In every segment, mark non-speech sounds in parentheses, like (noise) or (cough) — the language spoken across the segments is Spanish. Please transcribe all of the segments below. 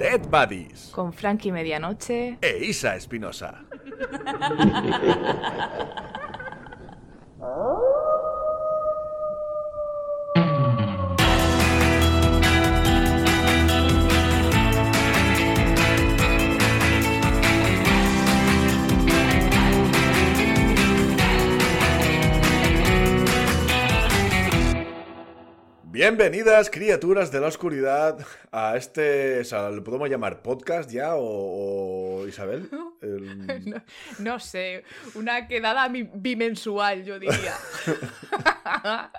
Dead Buddies Con Frankie Medianoche. e Isa Espinosa. (laughs) Bienvenidas, criaturas de la oscuridad, a este, o sea, ¿lo podemos llamar podcast ya o, o, Isabel? (laughs) El- No, no sé, una quedada bimensual, yo diría. (laughs)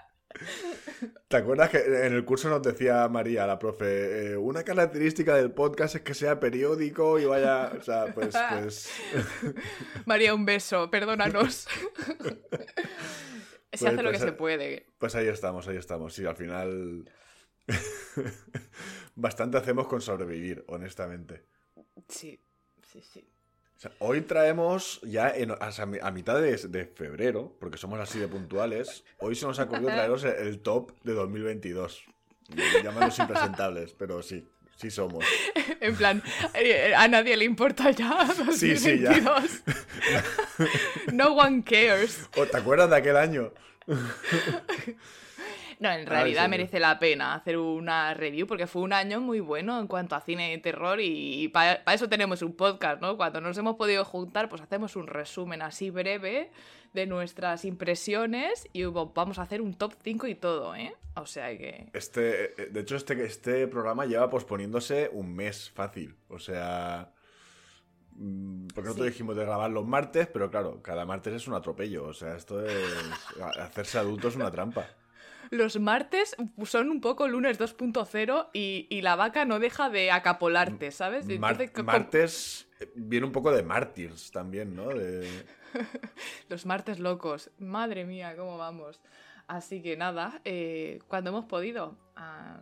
¿Te acuerdas que en el curso nos decía María, la profe, eh, una característica del podcast es que sea periódico y vaya, o sea, pues, pues, (laughs) María, un beso, perdónanos. Se Pues- hace lo que pues, se eh, puede. pues ahí estamos, ahí estamos. Sí, al final (laughs) bastante hacemos con sobrevivir, honestamente. Sí, sí, sí. O sea, hoy traemos ya en- a mitad de, de febrero, porque somos así de puntuales, hoy se nos ha ocurrido (laughs) traeros el, el top de 2022. Llámanos impresentables, pero sí, sí somos. (laughs) En plan, eh, a nadie le importa ya. (laughs) Sí, sí, ya. 2022. (laughs) No one cares. ¿O te acuerdas de aquel año? No, en realidad merece la pena hacer una review porque fue un año muy bueno en cuanto a cine de terror y, para eso tenemos un podcast, ¿no? Cuando nos hemos podido juntar, pues hacemos un resumen así breve de nuestras impresiones y hubo- vamos a hacer un top 5 y todo, ¿eh? O sea que... Este, eh, de hecho, este, este programa lleva posponiéndose un mes fácil. O sea. mm, Porque nosotros Sí. dijimos de grabar los martes, pero claro, cada martes es un atropello. O sea, esto es. Hacerse adulto es una trampa. Los martes son un poco lunes 2.0 y, y la vaca no deja de acapolarte, ¿sabes? Mar- Entonces, martes eh, viene un poco de mártires también, ¿no? De- (laughs) Los martes locos. Madre mía, cómo vamos. Así que nada, eh, cuando hemos podido. ah,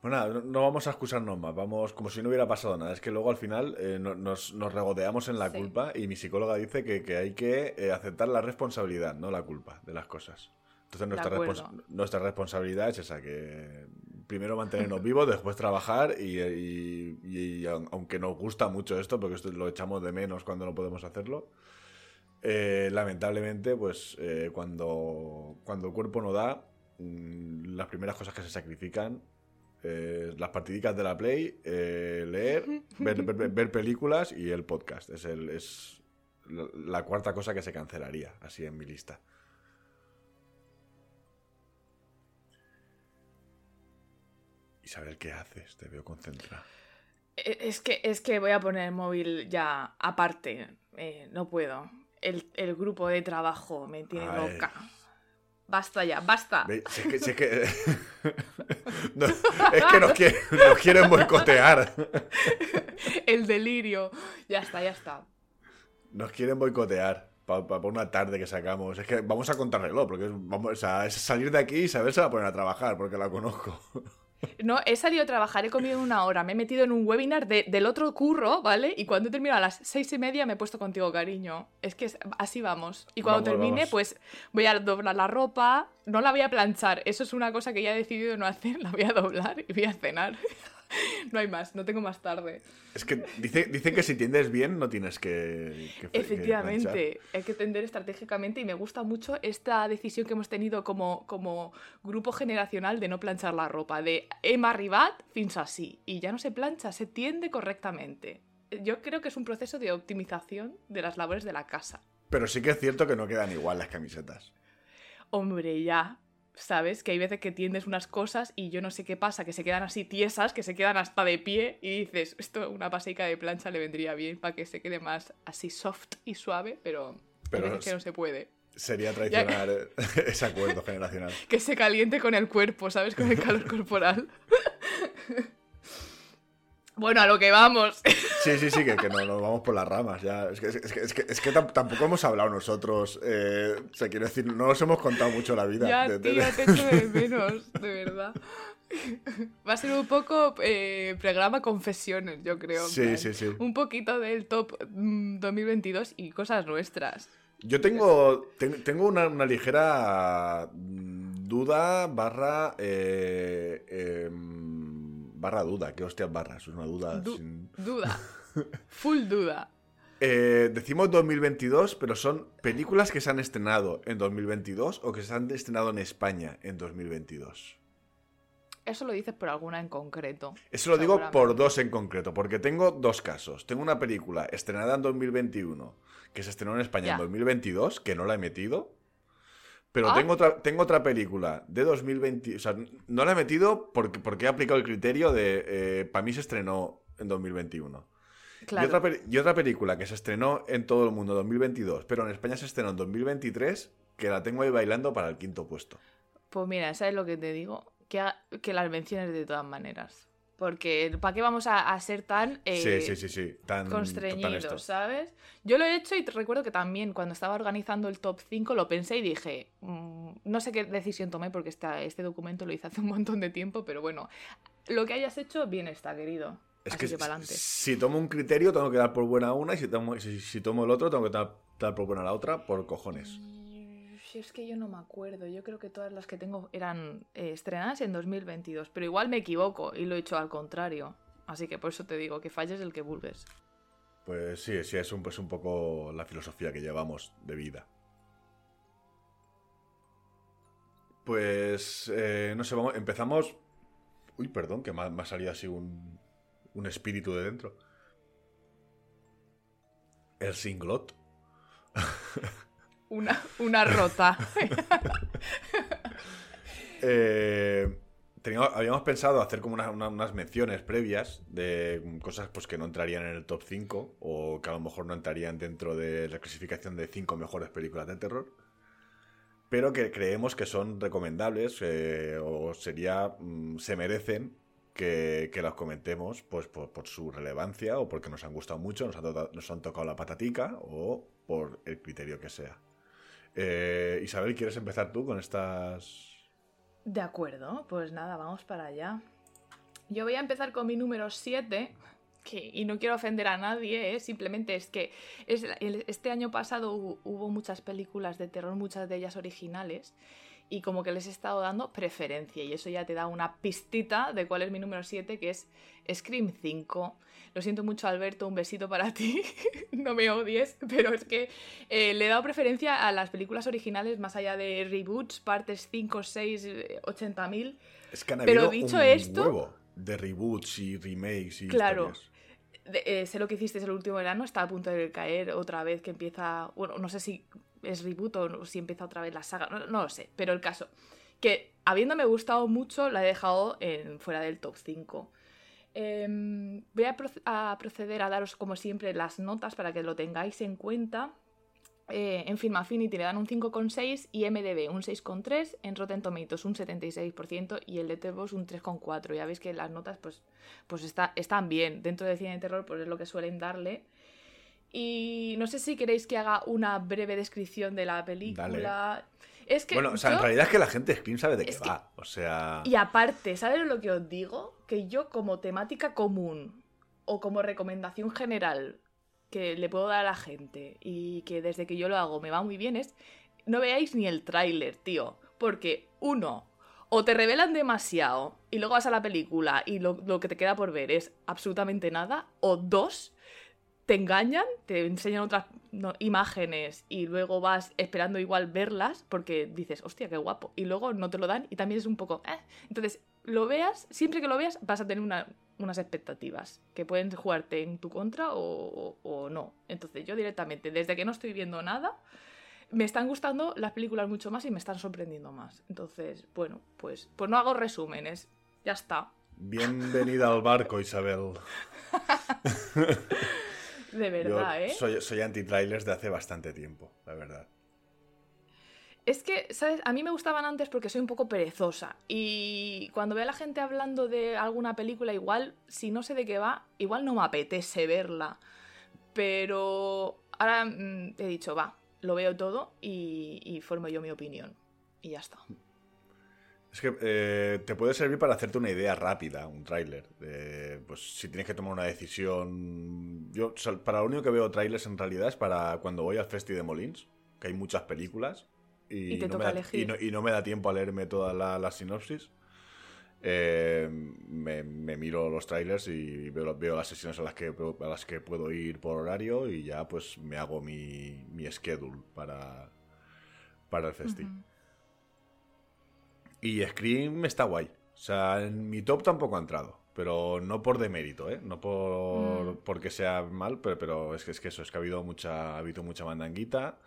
Bueno, nada, no, no vamos a excusarnos más, vamos como si no hubiera pasado nada. Es que luego al final eh, no- nos, nos regodeamos en la Sí. culpa y mi psicóloga dice que, que hay que eh, aceptar la responsabilidad, no la culpa de las cosas. Entonces nuestra, respons- nuestra responsabilidad es esa, que primero mantenernos vivos, después trabajar y, y- y aun- aunque nos gusta mucho esto, porque esto lo echamos de menos cuando no podemos hacerlo, eh, lamentablemente, pues eh, cuando, cuando el cuerpo no da, mm, las primeras cosas que se sacrifican, eh, las partidicas de la Play, eh, leer, (laughs) ver, ver- ver películas y el podcast. Es, el, es la, cuarta cosa que se cancelaría, así en mi lista. Isabel, ¿qué haces? Te veo concentrada. e- Es que, es que voy a poner el móvil ya aparte. no puedo. El, el grupo de trabajo me tiene Ay. loca. Basta ya, basta. Si es que, si es que- (laughs) No, es que nos, quiere- nos quieren boicotear. El delirio. Ya está, ya está. Nos quieren boicotear para una tarde que sacamos. Es que vamos a contrarreloj, porque es, vamos, o sea, es salir de aquí y Isabel se va a poner a trabajar, porque la conozco. No, he salido a trabajar, he comido en una hora, me he metido en un webinar de- del otro curro, ¿vale? Y cuando he terminado a las seis y media me he puesto contigo, cariño. Es que es- así vamos. Y cuando Vamos, termine, vamos. pues voy a doblar la ropa, no la voy a planchar. Eso es una cosa que ya he decidido no hacer, (laughs) la voy a doblar y voy a cenar. No hay más, no tengo más tarde. Es que dice- dicen que si tiendes bien no tienes que... que- que Efectivamente, hay que tender estratégicamente y me gusta mucho esta decisión que hemos tenido como, como grupo generacional de no planchar la ropa, de hem arribat fins así, y ya no se plancha, se tiende correctamente. Yo creo que es un proceso de optimización de las labores de la casa. Pero sí que es cierto que no quedan igual las camisetas. Hombre, ya, ¿sabes? Que hay veces que tiendes unas cosas y yo no sé qué pasa, que se quedan así tiesas, que se quedan hasta de pie y dices, esto una paseica de plancha le vendría bien para que se quede más así soft y suave, pero, Pero hay veces que no se puede. Sería traicionar (laughs) ese acuerdo generacional. (laughs) Que se caliente con el cuerpo, ¿sabes? Con el calor (laughs) corporal. bueno, a lo que vamos. Sí, sí, sí, que, que no nos vamos por las ramas. Ya. Es que, es que, es que, es que tam- tampoco hemos hablado nosotros. eh, o sea, quiero decir, no nos hemos contado mucho la vida. ya, de- de- tío, te echo de (laughs) menos, de verdad. (laughs) Va a ser un poco eh, programa confesiones, yo creo. Sí, plan, sí, sí. Un poquito del top mm, 2022 y cosas nuestras. Yo tengo, ten- tengo una, una ligera mm, duda barra eh, em, barra duda. ¿Qué hostias barra? Es una duda Du- sin... Duda. (laughs) Full duda. Eh, decimos 2022, pero son películas que se han estrenado en 2022 o que se han estrenado en España en 2022. Eso lo dices por alguna en concreto. Eso lo digo por dos en concreto, porque tengo dos casos. Tengo una película estrenada en 2021 que se estrenó en España Ya. en 2022, que no la he metido. Pero Ah. tengo, otra, tengo otra película de 2020. O sea, no la he metido porque, porque he aplicado el criterio de. para mí se estrenó en 2021. Claro. Y, otra, y otra película que se estrenó en todo el mundo en 2022, pero en España se estrenó en 2023, que la tengo ahí bailando para el quinto puesto. Pues mira, ¿sabes lo que te digo? Que, ha- que las menciones de todas maneras. Porque ¿para qué vamos a, a ser tan eh, sí, sí, sí. Tan, tan constreñidos, esto. ¿sabes? Yo lo he hecho y te recuerdo que también cuando estaba organizando el top 5 lo pensé y dije, mm, no sé qué decisión tomé porque esta- este documento lo hice hace un montón de tiempo, pero bueno, lo que hayas hecho bien está, querido. Es Así que, que, si tomo un criterio, tengo que dar por buena una, y si tomo, si, si tomo el otro, tengo que dar, dar por buena la otra, por cojones. Es que yo no me acuerdo, yo creo que todas las que tengo eran eh, estrenadas en 2022, pero igual me equivoco y lo he hecho al contrario. Así que por eso te digo que falles el que vulgues. Pues sí, sí, es un, es un poco la filosofía que llevamos de vida. Pues, eh, no sé, empezamos... Uy, perdón, que me ha, así un, un espíritu de dentro. El singlot. (laughs) Una, una rota. (laughs) Eh, habíamos pensado hacer como una- una- unas menciones previas de cosas pues, que no entrarían en el top 5 o que a lo mejor no entrarían dentro de la clasificación de 5 mejores películas de terror, pero que creemos que son recomendables eh, o sería mm, se merecen que, que las comentemos pues, por, su relevancia o porque nos han gustado mucho, nos han tocado la patatica o por el criterio que sea. Eh, Isabel, ¿quieres empezar tú con estas De acuerdo, pues nada, vamos para allá. Yo voy a empezar con mi número 7, que, y no quiero ofender a nadie, ¿eh? simplemente es que este año pasado hu- hubo muchas películas de terror, muchas de ellas originales, y como que les he estado dando preferencia, y eso ya te da una pistita de cuál es mi número 7, que es Scream 5. Lo siento mucho, Alberto, un besito para ti. (laughs) no me odies, pero es que eh, le he dado preferencia a las películas originales más allá de reboots, partes 5, 6, eh, 80 mil. Es que han Pero dicho un esto- huevo de reboots y remakes y Claro. De- eh, sé lo que hiciste el último verano, está a punto de caer otra vez que empieza. Bueno, no sé si es reboot o si empieza otra vez la saga, no, no lo sé. Pero el caso, que habiéndome gustado mucho, la he dejado en, fuera del top 5. Em, voy a, proce- a proceder a daros, como siempre, las notas para que lo tengáis en cuenta. Eh, en Film Affinity le dan un 5,6 y MDB un 6,3, en Rotten Tomatoes un 76% y el Letterboxd un 3,4. Ya veis que las notas pues, pues está- están bien. Dentro del cine de terror pues es lo que suelen darle. Y no sé si queréis que haga una breve descripción de la película. Es que Bueno, o sea, en realidad es que la gente Scream sabe de qué Es que- va. O sea. y aparte, ¿sabes lo que os digo? Que yo como temática común o como recomendación general que le puedo dar a la gente y que desde que yo lo hago me va muy bien es no veáis ni el tráiler, tío. Porque uno, o te revelan demasiado y luego vas a la película y lo, lo que te queda por ver es absolutamente nada. O dos, te engañan, te enseñan otras imágenes y luego vas esperando igual verlas porque dices, hostia, qué guapo. Y luego no te lo dan y también es un poco... "Eh". Entonces, lo veas, siempre que lo veas vas a tener una- unas expectativas que pueden jugarte en tu contra o, o- o no. Entonces yo directamente, desde que no estoy viendo nada, me están gustando las películas mucho más y me están sorprendiendo más. Entonces, bueno, pues, pues no hago resúmenes. Ya está. Bienvenida al barco, Isabel. (laughs) De verdad, Yo ¿eh? soy, soy anti-trailers de hace bastante tiempo, la verdad. Es que, ¿sabes? A mí me gustaban antes porque soy un poco perezosa. Y cuando veo a la gente hablando de alguna película, igual, si no sé de qué va, igual no me apetece verla. Pero ahora mm, he dicho, va, lo veo todo y, formo yo mi opinión. Y ya está. Es que eh, te puede servir para hacerte una idea rápida, un tráiler. de, pues si tienes que tomar una decisión. Yo, para lo único que veo trailers en realidad es para cuando voy al Festi de Molins, que hay muchas películas. Y, Y te no, toca me da, elegir. y, no, y no me da tiempo a leerme toda la, la sinopsis. eh, me, miro los trailers y veo, veo las sesiones a las, que, a las que puedo ir por horario y ya pues me hago mi, mi schedule para, para el festival. Y Scream está guay. O sea, en mi top tampoco ha entrado. Pero no por demérito, ¿eh? No por mm. porque sea mal, pero, pero es, que, es que eso, es que ha habido mucha, ha habido mucha mandanguita.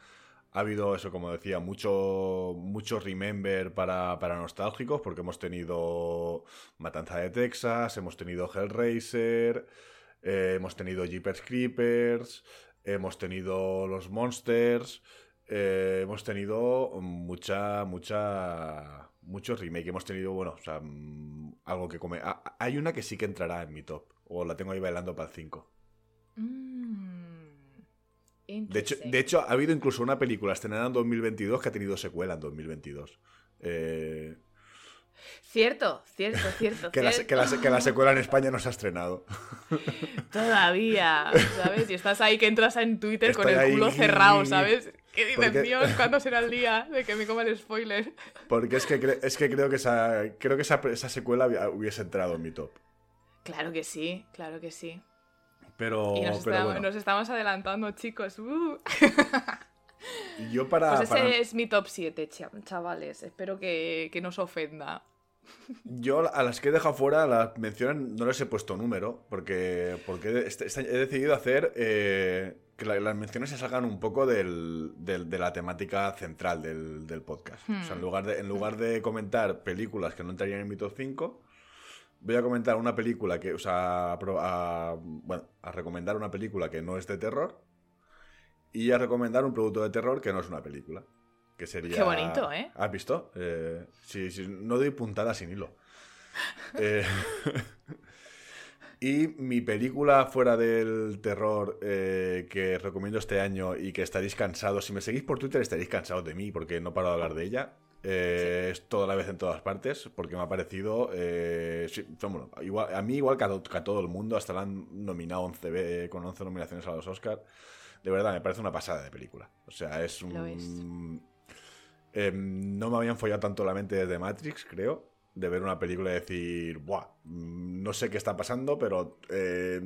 Ha habido eso, como decía, mucho, mucho remember para, para nostálgicos, porque hemos tenido Matanza de Texas, hemos tenido Hellraiser, eh, hemos tenido Jeepers Creepers, hemos tenido los Monsters, eh, hemos tenido mucha, mucha muchos remake. Hemos tenido, bueno, o sea, mm, algo que come. Hay una que sí que entrará en mi top. O la tengo ahí bailando para el 5. Mm, de, hecho, de hecho, ha habido incluso una película estrenada en 2022 que ha tenido secuela en 2022. Eh... Cierto, cierto, cierto. que, La, que, la, secuela en España no se ha estrenado. Todavía, ¿sabes? Y estás ahí que entras en Twitter con el culo cerrado, ¿sabes? ¿Qué Dios? ¿Cuándo será el día de que me coma el spoiler? Porque es que, es que creo que, esa, creo que esa, esa secuela hubiese entrado en mi top. Claro que sí, claro que sí. Pero, y nos, estamos, adelantando, chicos. Uh. (laughs) Yo para. Pues ese es mi top 7, chavales. Espero que, que no os ofenda. (laughs) Yo a las que he dejado fuera, las menciones no les he puesto número, porque, porque he, decidido hacer eh, que las menciones se salgan un poco del, de la temática central del, podcast. O sea, en hmm. lugar, de, en lugar de comentar películas que no entrarían en mi top 5, voy a comentar una película que, o sea, a, bueno, a recomendar una película que no es de terror y a recomendar un producto de terror que no es una película. Que sería... Qué bonito, ¿eh? ¿Has visto? Eh, sí, sí, no doy puntada sin hilo. (laughs) eh, y mi película fuera del terror eh, que recomiendo este año y que estaréis cansados, si me seguís por Twitter estaréis cansados de mí porque no paro de hablar de ella. Eh, es toda la vez en todas partes porque me ha parecido eh, igual, a mí igual que a, todo el mundo hasta la han nominado 11 con 11 nominaciones a los Oscars de verdad me parece una pasada de película. O sea es un em, no me habían follado tanto la mente desde Matrix creo de ver una película y decir, Buah, no sé qué está pasando, pero eh,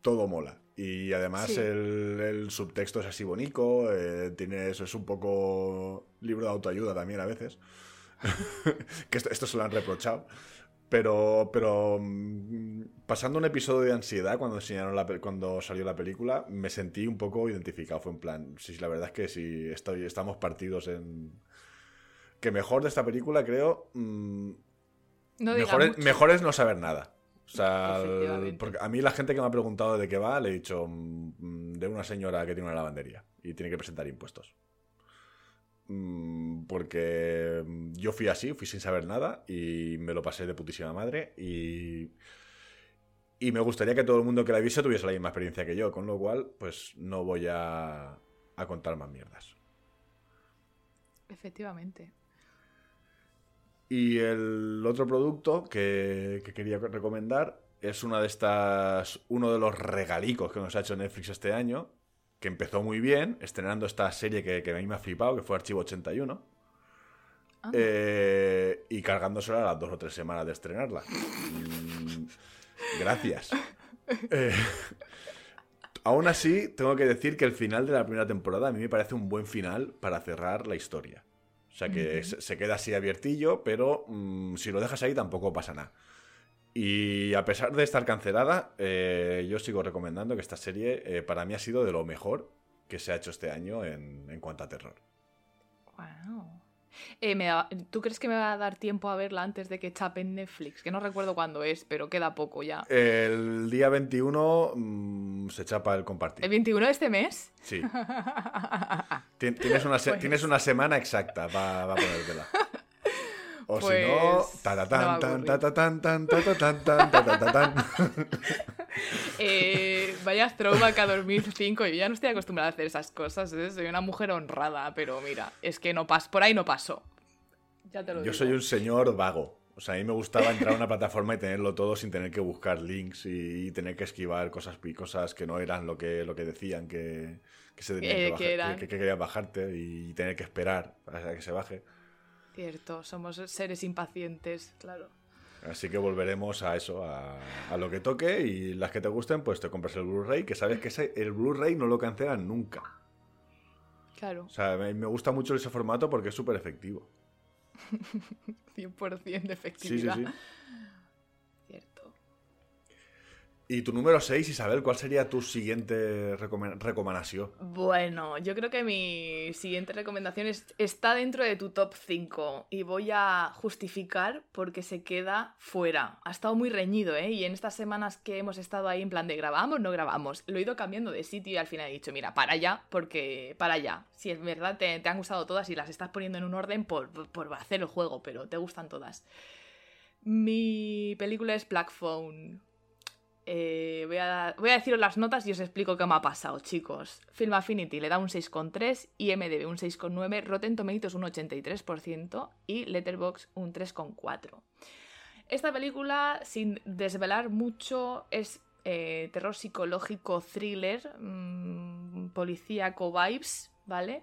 todo mola. Y además el, subtexto es así bonito, eh, tiene eso, es un poco libro de autoayuda también a veces. (laughs) que esto, se lo han reprochado. Pero, pero mm, pasando un episodio de ansiedad cuando enseñaron la, cuando salió la película, me sentí un poco identificado. Fue en plan, sí, la verdad es que sí, estoy, estamos partidos en, que mejor de esta película, creo. Mm, mejor, es, no saber nada. O sea, porque a mí la gente que me ha preguntado de qué va, le he dicho mm, de una señora que tiene una lavandería y tiene que presentar impuestos. Mm, porque yo fui así, fui sin saber nada y me lo pasé de putísima madre y, y me gustaría que todo el mundo que la viese tuviese la misma experiencia que yo, con lo cual pues no voy a, a contar más mierdas. Efectivamente. Y el otro producto que, quería recomendar es una de estas, uno de los regalicos que nos ha hecho Netflix este año, que empezó muy bien, estrenando esta serie que, a mí me ha flipado, que fue Archivo 81. Eh, y cargándosela a las dos o tres semanas de estrenarla. Mm, gracias. (laughs) Eh, aún así, tengo que decir que el final de la primera temporada a mí me parece un buen final para cerrar la historia. O sea que se queda así abiertillo, pero mm, si lo dejas ahí tampoco pasa nada. Y a pesar de estar cancelada, eh, yo sigo recomendando que esta serie eh, para mí ha sido de lo mejor que se ha hecho este año en, en cuanto a terror. Wow. Eh, ¿Tú crees que me va a dar tiempo a verla antes de que chape en Netflix? Que no recuerdo cuándo es, pero queda poco ya. El día 21 mm, se chapa el compartir. ¿El 21 de este mes? Sí. (laughs) tienes, una tienes una semana exacta para ponértela. O si no, ta tan tan ta tan tan ta tan tan ta tan (laughs) eh, vaya throwback a 2005. Yo ya no estoy acostumbrada a hacer esas cosas. ¿eh? Soy una mujer honrada, pero mira, es que no pas por ahí no pasó. Ya te lo Yo soy un señor vago. O sea, a mí me gustaba entrar a una plataforma y tenerlo todo sin tener que buscar links y, tener que esquivar cosas, cosas que no eran lo que, lo que decían que, que se eh, que, que, querías bajarte y tener que esperar para que se baje. Cierto, somos seres impacientes, claro. Así que volveremos a eso, a, a lo que toque y las que te gusten, pues te compras el Blu-ray, que sabes que ese- el Blu-ray no lo cancelan nunca. Claro, O sea, me, me gusta mucho ese formato porque es súper efectivo. (laughs) 100% de Sí, sí, efectividad. sí. Y tu número 6, Isabel, ¿cuál sería tu siguiente recome- recomendación? Bueno, yo creo que mi siguiente recomendación es- está dentro de tu top 5 y voy a justificar porque se queda fuera. Ha estado muy reñido, ¿eh? Y en estas semanas que hemos estado ahí en plan de grabamos, no grabamos, lo he ido cambiando de sitio y al final he dicho, mira, para allá, porque para allá. Si es verdad te, te han gustado todas y las estás poniendo en un orden por, por hacer el juego, pero te gustan todas. Mi película es Black Phone. Eh, voy, a, voy a deciros las notas y os explico qué me ha pasado, chicos. Film Affinity le da un 6,3, IMDB un 6,9, Rotten Tomatoes un 83% y Letterboxd un 3,4. Esta película, sin desvelar mucho, es eh, terror psicológico, thriller, mm, policíaco vibes, ¿vale?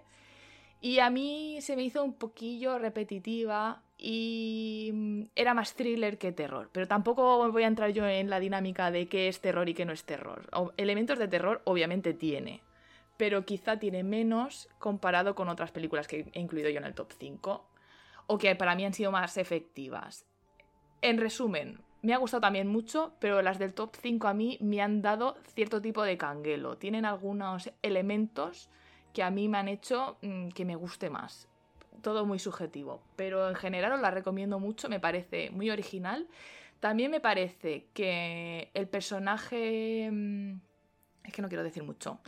Y a mí se me hizo un poquillo repetitiva y mm, era más thriller que terror. Pero tampoco voy a entrar yo en la dinámica de qué es terror y qué no es terror. Elementos de terror obviamente tiene, pero quizá tiene menos comparado con otras películas que he incluido yo en el top 5 o que para mí han sido más efectivas. En resumen, me ha gustado también mucho, pero las del top 5 a mí me han dado cierto tipo de canguelo. Tienen algunos elementos que a mí me han hecho mm, que me guste más. Todo muy subjetivo, pero en general os la recomiendo mucho, me parece muy original. También me parece que el personaje... mm, Es que no quiero decir mucho.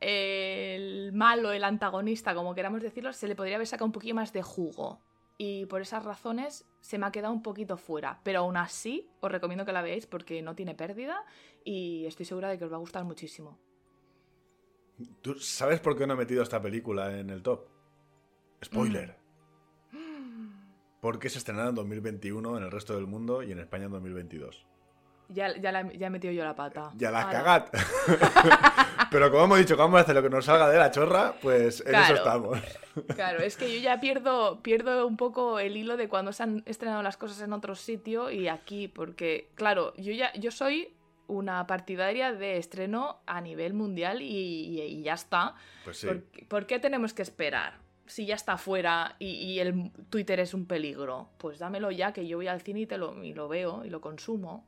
El malo, el antagonista, como queramos decirlo, se le podría haber sacado un poquito más de jugo. Y por esas razones se me ha quedado un poquito fuera. Pero aún así, os recomiendo que la veáis porque no tiene pérdida y estoy segura de que os va a gustar muchísimo. ¿Tú sabes por qué no he metido esta película en el top? Spoiler. Porque se estrenará en 2021 en el resto del mundo y en España en 2022. Ya, ya, la- ya he metido yo la pata. Ya la cagado. (laughs) Pero como hemos dicho que vamos a hacer lo que nos salga de la chorra, pues en eso estamos. (laughs) Claro, es que yo ya pierdo, pierdo un poco el hilo de cuando se han estrenado las cosas en otro sitio y aquí, porque, claro, yo ya yo soy una partidaria de estreno a nivel mundial y, y- y ya está. Pues sí. ¿Por, qué- por qué tenemos que esperar? Si ya está fuera y, y el Twitter es un peligro, pues dámelo ya, que yo voy al cine y, te lo, y lo veo y lo consumo.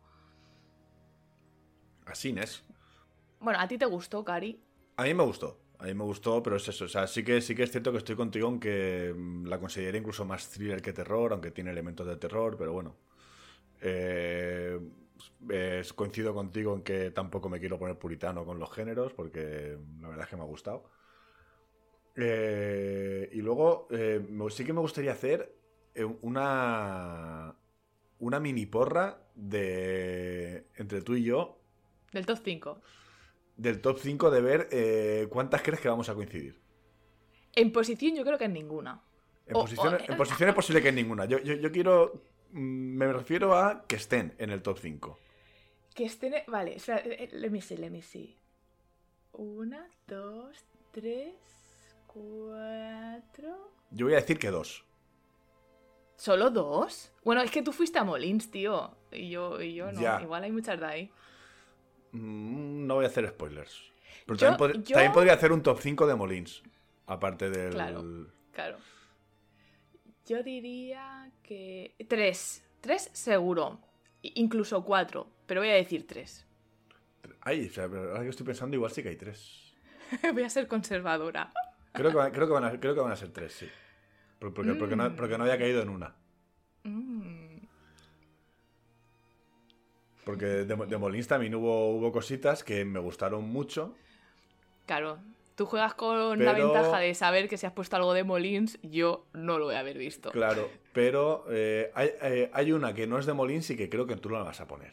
Así es. Bueno, ¿a ti te gustó, Cari? A mí me gustó. A mí me gustó, pero es eso. O sea, sí que, sí que es cierto que estoy contigo, aunque mm, la considero incluso más thriller que terror, aunque tiene elementos de terror, pero bueno. Eh, es- coincido contigo en que tampoco me quiero poner puritano con los géneros, porque la verdad es que me ha gustado. Eh, y luego, eh, sí que me gustaría hacer eh, una, una mini porra de entre tú y yo Del top 5. del top 5 de ver eh, cuántas crees que vamos a coincidir. En posición yo creo que en ninguna. En, O- posición, o- en posición es posible que en ninguna. Yo, yo, yo quiero. mm, Me refiero a que estén en el top 5. Que estén. Vale, eh, eh, let me see, let me see. Una, dos, tres, cuatro. Yo voy a decir que dos. ¿Solo dos? Bueno, es que tú fuiste a Molins, tío. Y yo, y yo no. Ya. Igual hay muchas de ahí. Mm, No voy a hacer spoilers. Pero Yo- también, pod- yo- también podría hacer un top 5 de Molins. Aparte del. Claro. Claro. Yo diría que. Tres. Tres seguro. Incluso cuatro. Pero voy a decir tres. Ay, o sea, pero ahora que estoy pensando, igual sí que hay tres. (laughs) voy a ser conservadora. Creo que, van- creo que, van, a, creo que van a ser tres, sí. Por- Porque, porque, no, Mm. porque no había caído en una. Mm. Porque de, de Molins también hubo, hubo cositas que me gustaron mucho. Claro. Tú juegas con la Pero- ventaja de saber que si has puesto algo de Molins, yo no lo voy a haber visto. Claro, pero eh, hay, eh, hay una que no es de Molins y que creo que tú la vas a poner.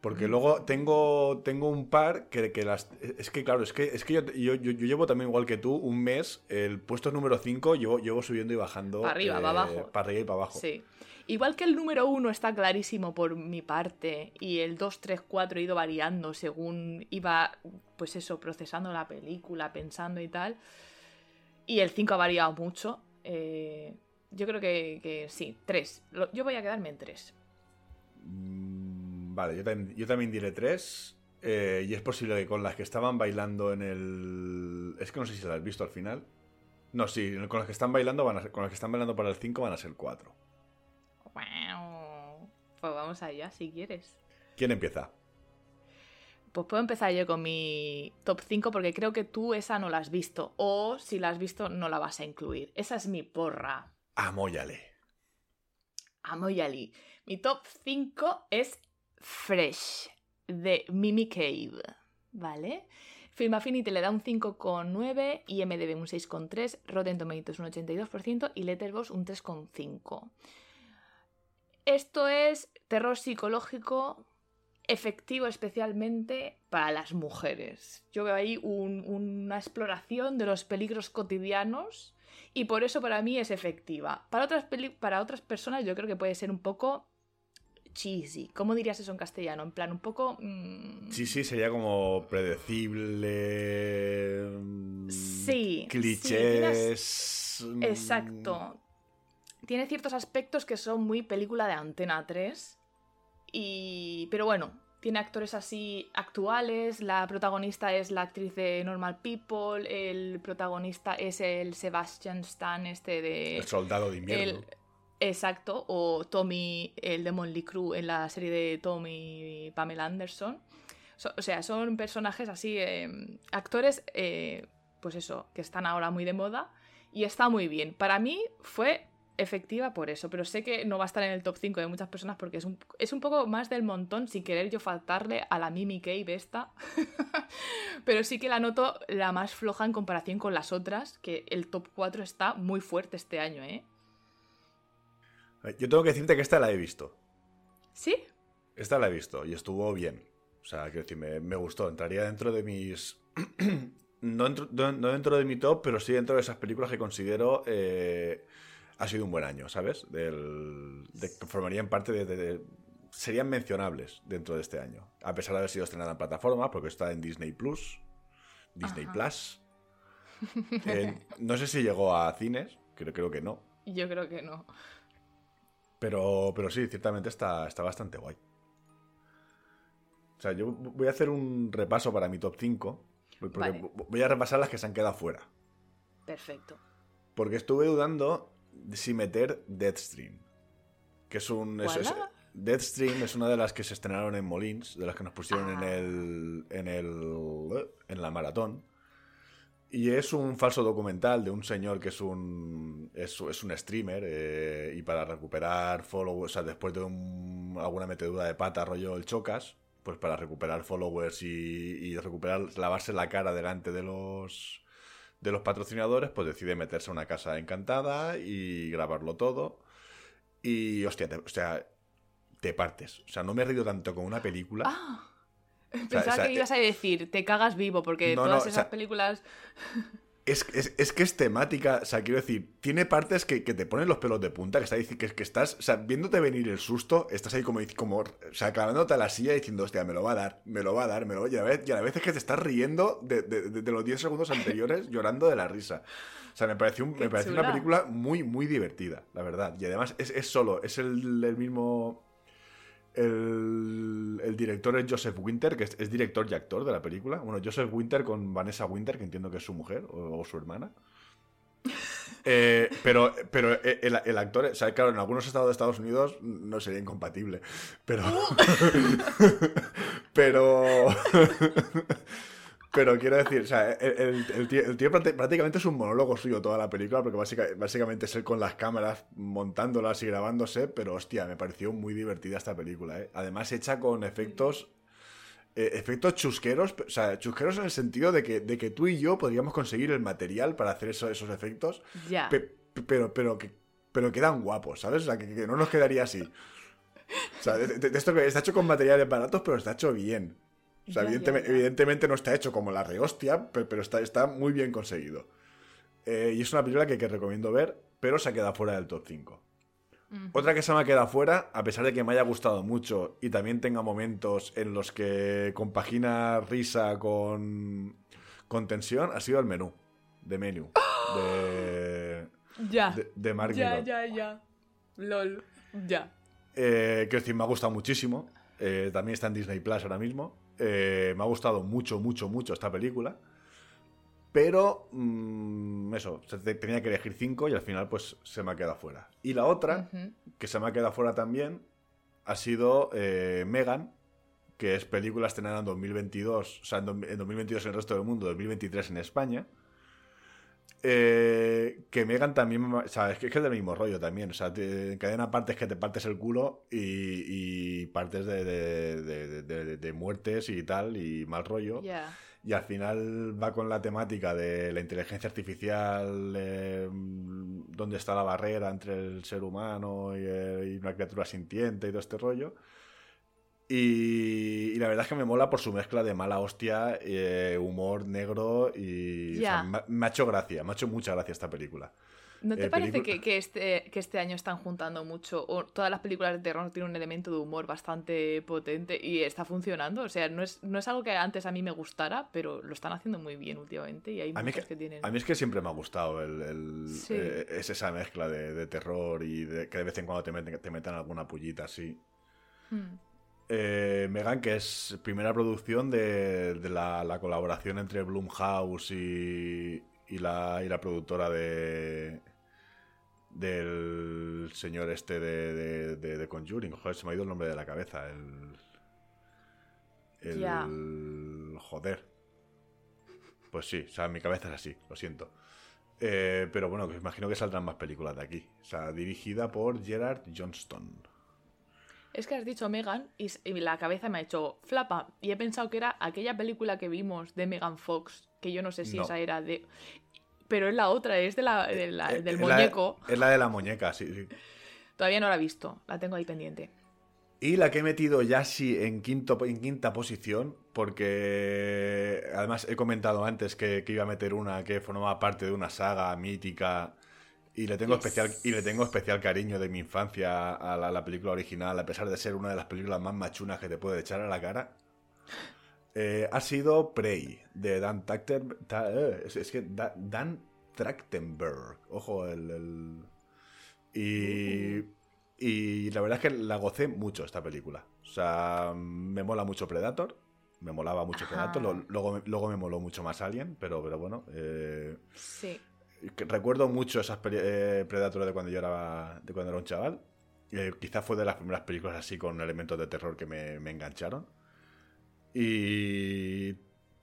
Porque luego tengo, tengo un par que, que las. Es que, claro, es que, es que yo, yo, yo, llevo también, igual que tú, un mes, el puesto número 5, llevo, llevo subiendo y bajando. Para arriba, eh, para abajo. Para arriba y para abajo. Sí. Igual que el número 1 está clarísimo por mi parte, y el 2, 3, 4 he ido variando según iba, pues eso, procesando la película, pensando y tal. Y el 5 ha variado mucho. Eh, yo creo que, que sí, 3. Yo voy a quedarme en 3. Vale, yo también, yo también diré tres. eh, y es posible que con las que estaban bailando en el. Es que no sé si las has visto al final. No, sí, con las que están bailando van a ser- con las que están bailando para el 5 van a ser cuatro. Wow. Pues vamos allá, si quieres. ¿Quién empieza? Pues puedo empezar yo con mi top 5 porque creo que tú esa no la has visto. O si la has visto, no la vas a incluir. Esa es mi porra. Amóyale. Amoyali. Mi top 5 es Fresh, de Mimi Cave. ¿Vale? Film Affinity le da un 5,9, IMDb un 6,3, Rotten Tomatoes un 82% y Letterboxd un 3,5. Esto es terror psicológico efectivo especialmente para las mujeres. Yo veo ahí un- una exploración de los peligros cotidianos y por eso para mí es efectiva. Para otras, para otras personas yo creo que puede ser un poco cheesy. ¿Cómo dirías eso en castellano? En plan, un poco... mm, Sí, sí, sería como predecible. mm, Sí, Clichés. mm, Exacto. Tiene ciertos aspectos que son muy película de Antena 3. Y. Pero bueno, tiene actores así actuales. La protagonista es la actriz de Normal People. El protagonista es el Sebastian Stan, este de. El soldado de invierno. el- Exacto. O Tommy, el de Monly Crew en la serie de Tommy y Pamela Anderson. So- o sea, son personajes así. eh, actores, eh, pues eso, que están ahora muy de moda. Y está muy bien. Para mí fue efectiva por eso, pero sé que no va a estar en el top 5 de muchas personas porque es un, es un poco más del montón sin querer yo faltarle a la Mimi Cave esta. (laughs) pero sí que la noto la más floja en comparación con las otras, que el top 4 está muy fuerte este año, ¿eh? Yo tengo que decirte que esta la he visto. ¿Sí? Esta la he visto y estuvo bien. O sea, quiero decir, me, me gustó. Entraría dentro de mis. (clears throat) no, dentro, no- no dentro de mi top, pero sí dentro de esas películas que considero. eh, ha sido un buen año, ¿sabes? Del, de, que formarían parte de, de- de- Serían mencionables dentro de este año. A pesar de haber sido estrenada en plataforma, porque está en Disney Plus. Disney Ajá. Plus. (laughs) Eh, no sé si llegó a cines, creo, creo que no. Yo creo que no. Pero, pero sí, ciertamente está, está bastante guay. O sea, yo voy a hacer un repaso para mi top 5. Porque Vale. voy a repasar las que se han quedado fuera. Perfecto. Porque estuve dudando de si meter Deathstream. Que es un. es- es- ¿Cuál? Deathstream es una de las que se estrenaron en Molins, de las que nos pusieron en Ah. el. en el. en la maratón. Y es un falso documental de un señor que es un. es, un streamer. eh, y para recuperar followers. O sea, después de un- alguna metedura de pata, rollo el chocas. Pues para recuperar followers y, y recuperar. lavarse la cara delante de los. de los patrocinadores, pues decide meterse a una casa encantada y grabarlo todo. Y hostia, te, o sea, te partes. O sea, no me he reído tanto con una película. Ah. (laughs) Pensaba o sea, que ibas a decir, te cagas vivo, porque No, todas no, o esas sea, películas. (laughs) Es, es- es que es temática, o sea, quiero decir, tiene partes que, que te ponen los pelos de punta, que, está, que, que estás, o sea, viéndote venir el susto, estás ahí como, como o sea, clavándote a la silla diciendo, hostia, me lo va a dar, me lo va a dar, me lo va a dar, y a la vez, y a la vez es que te estás riendo de, de- de- de los 10 segundos anteriores (laughs) llorando de la risa. O sea, me pareció, un- me pareció una película muy, muy divertida, la verdad. Y además es, es solo, es el, el mismo... El, el director es Joseph Winter, que es, es director y actor de la película. Bueno, Joseph Winter con Vanessa Winter, que entiendo que es su mujer o, o su hermana. (laughs) Eh, pero pero el, el actor, o sea, claro, en algunos estados de Estados Unidos no sería incompatible. Pero. (laughs) (laughs) pero. Pero quiero decir, o sea, el, el- tío, el tío prácti- prácticamente es un monólogo suyo toda la película, porque básica- básicamente es él con las cámaras montándolas y grabándose, pero hostia, me pareció muy divertida esta película, ¿eh? Además hecha con efectos eh, efectos chusqueros, o sea, chusqueros en el sentido de que, de que tú y yo podríamos conseguir el material para hacer eso- esos efectos, Ya. pe- pe- pero, pero, que, pero quedan guapos, ¿sabes? O sea, que, que no nos quedaría así. O sea, de, de- de esto que está hecho con materiales baratos, pero está hecho bien. O sea, evidentemente, no está hecho como la rehostia, pe- pero, está, está muy bien conseguido. Eh, y es una película que, que recomiendo ver, pero se ha quedado fuera del top 5. Ujú. Otra que se me ha quedado fuera, a pesar de que me haya gustado mucho y también tenga momentos en los que compagina risa con, con tensión, ha sido el menú. De menú. De, (gasps) Ya. de, de Mark ya, ya, ya. LOL. Ya. Eh, que decir, me ha gustado muchísimo. Eh, también está en Disney Plus ahora mismo. Eh, me ha gustado mucho, mucho, mucho esta película. Pero, mm, eso, tenía que elegir cinco y al final, pues se me ha quedado fuera. Y la otra, que se me ha quedado fuera también, ha sido eh, Megan, que es película estrenada en 2022, o sea, en, en 2022 en el resto del mundo, 2023 en España. Eh, que Megan también, o sea, es que es del mismo rollo también, o sea, te encadena partes que te partes el culo y, y partes de, de- de- de- muertes y tal, y mal rollo. Ya. Y al final va con la temática de la inteligencia artificial, eh, dónde está la barrera entre el ser humano y, eh, y una criatura sintiente y todo este rollo. Y, y la verdad es que me mola por su mezcla de mala hostia, eh, humor negro y... o sea, me, me ha hecho gracia, me ha hecho mucha gracia esta película. ¿No te Eh, parece película- que, que este, que este año están juntando mucho? O todas las películas de terror tienen un elemento de humor bastante potente y está funcionando. O sea, no es, no es algo que antes a mí me gustara, pero lo están haciendo muy bien últimamente y hay A mí, que, que tienen. a mí es que siempre me ha gustado el, el- Sí. eh, es esa mezcla de, de terror y de, que de vez en cuando te meten, te metan alguna pullita así. Hmm. Eh, Megan, que es primera producción de, de la, la colaboración entre Blumhouse y, y, la, y la productora de del señor este de, de, de- de Conjuring. Joder, se me ha ido el nombre de la cabeza. El. El. Joder. Pues sí, o sea, mi cabeza es así, lo siento. Eh, pero bueno, que imagino que saldrán más películas de aquí. O sea, dirigida por Gerard Johnston. Es que has dicho Megan y, la cabeza me ha hecho flapa. Y he pensado que era aquella película que vimos de Megan Fox, que yo no sé si No. esa era de. Pero es la otra, es de la, de la- Eh, del es la- muñeco. es la de la muñeca, sí, sí. Todavía no la he visto, la tengo ahí pendiente. Y la que he metido ya sí en, quinto, en quinta posición, porque además he comentado antes que, que iba a meter una que formaba parte de una saga mítica y le tengo, Yes. especial, y le tengo especial cariño de mi infancia a la, la película original, a pesar de ser una de las películas más machunas que te puede echar a la cara. Eh, ha sido Prey, de Dan Trachtenberg. es, es que Da- Dan Trachtenberg. Ojo, el. el- Y, y la verdad es que la gocé mucho esta película. O sea, me mola mucho Predator. Me molaba mucho. Predator. Luego, me- luego me moló mucho más Alien, pero, pero bueno. eh, Sí. Recuerdo mucho esas eh, Predator de cuando yo era, de cuando era un chaval. Eh, quizás fue de las primeras películas así con elementos de terror que me, me engancharon. Y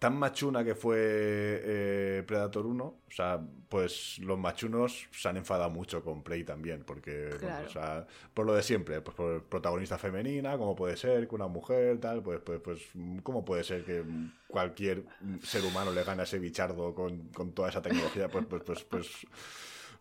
tan machuna que fue eh, Predator 1, o sea, pues los machunos se han enfadado mucho con Prey también, porque, bueno, o sea, por lo de siempre, pues por protagonista femenina, cómo puede ser que una mujer, tal, pues, pues, pues, cómo puede ser que cualquier ser humano le gane a ese bichardo con, con toda esa tecnología, pues, pues, pues, pues,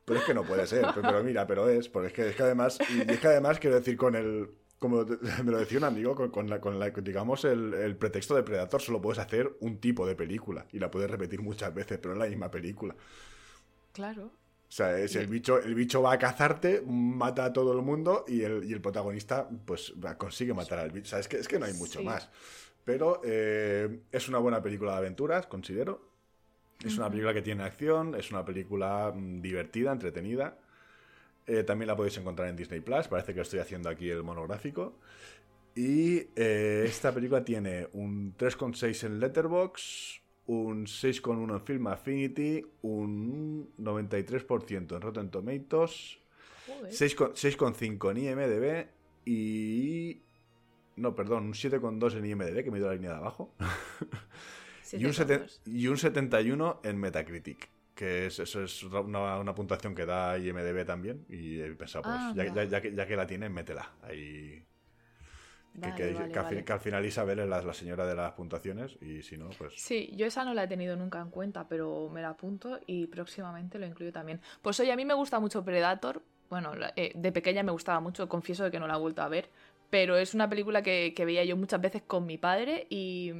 pero es que no puede ser, pero, pero mira, pero es, porque es que, es que además, y es que además quiero decir con el, como (laughs) me lo decía un amigo, con, con la, con la, digamos, el, el pretexto de Predator solo puedes hacer un tipo de película y la puedes repetir muchas veces, pero es la misma película. Claro. O sea, es el bicho, el bicho va a cazarte, mata a todo el mundo y el, y el protagonista pues consigue matar al bicho. O sea, es que, es que no hay mucho Sí. más. Pero eh, es una buena película de aventuras, considero. Es una película que tiene acción, es una película mm, divertida, entretenida. Eh, también la podéis encontrar en Disney Plus, parece que estoy haciendo aquí el monográfico. Y eh, esta película tiene un 3,6 en Letterboxd, un 6,1 en Film Affinity, un 93% en Rotten Tomatoes, Joder. 6,- 6,5 en IMDb y... No, perdón, un 7,2 en IMDb, que me dio la línea de abajo. (laughs) y, un y un 71 en Metacritic. Que es, eso es una, una puntuación que da IMDB también. Y he pensado, pues Ah, ya, ya- ya que, ya que la tiene, métela. Ahí. Que, Vale, que- vale, que al, fin- vale. que al final Isabel es la, la señora de las puntuaciones. Y si no, pues. Sí, yo esa no la he tenido nunca en cuenta, pero me la apunto y próximamente lo incluyo también. Pues oye, a mí me gusta mucho Predator. Bueno, eh, de pequeña me gustaba mucho, confieso de que no la he vuelto a ver. Pero es una película que, que veía yo muchas veces con mi padre y,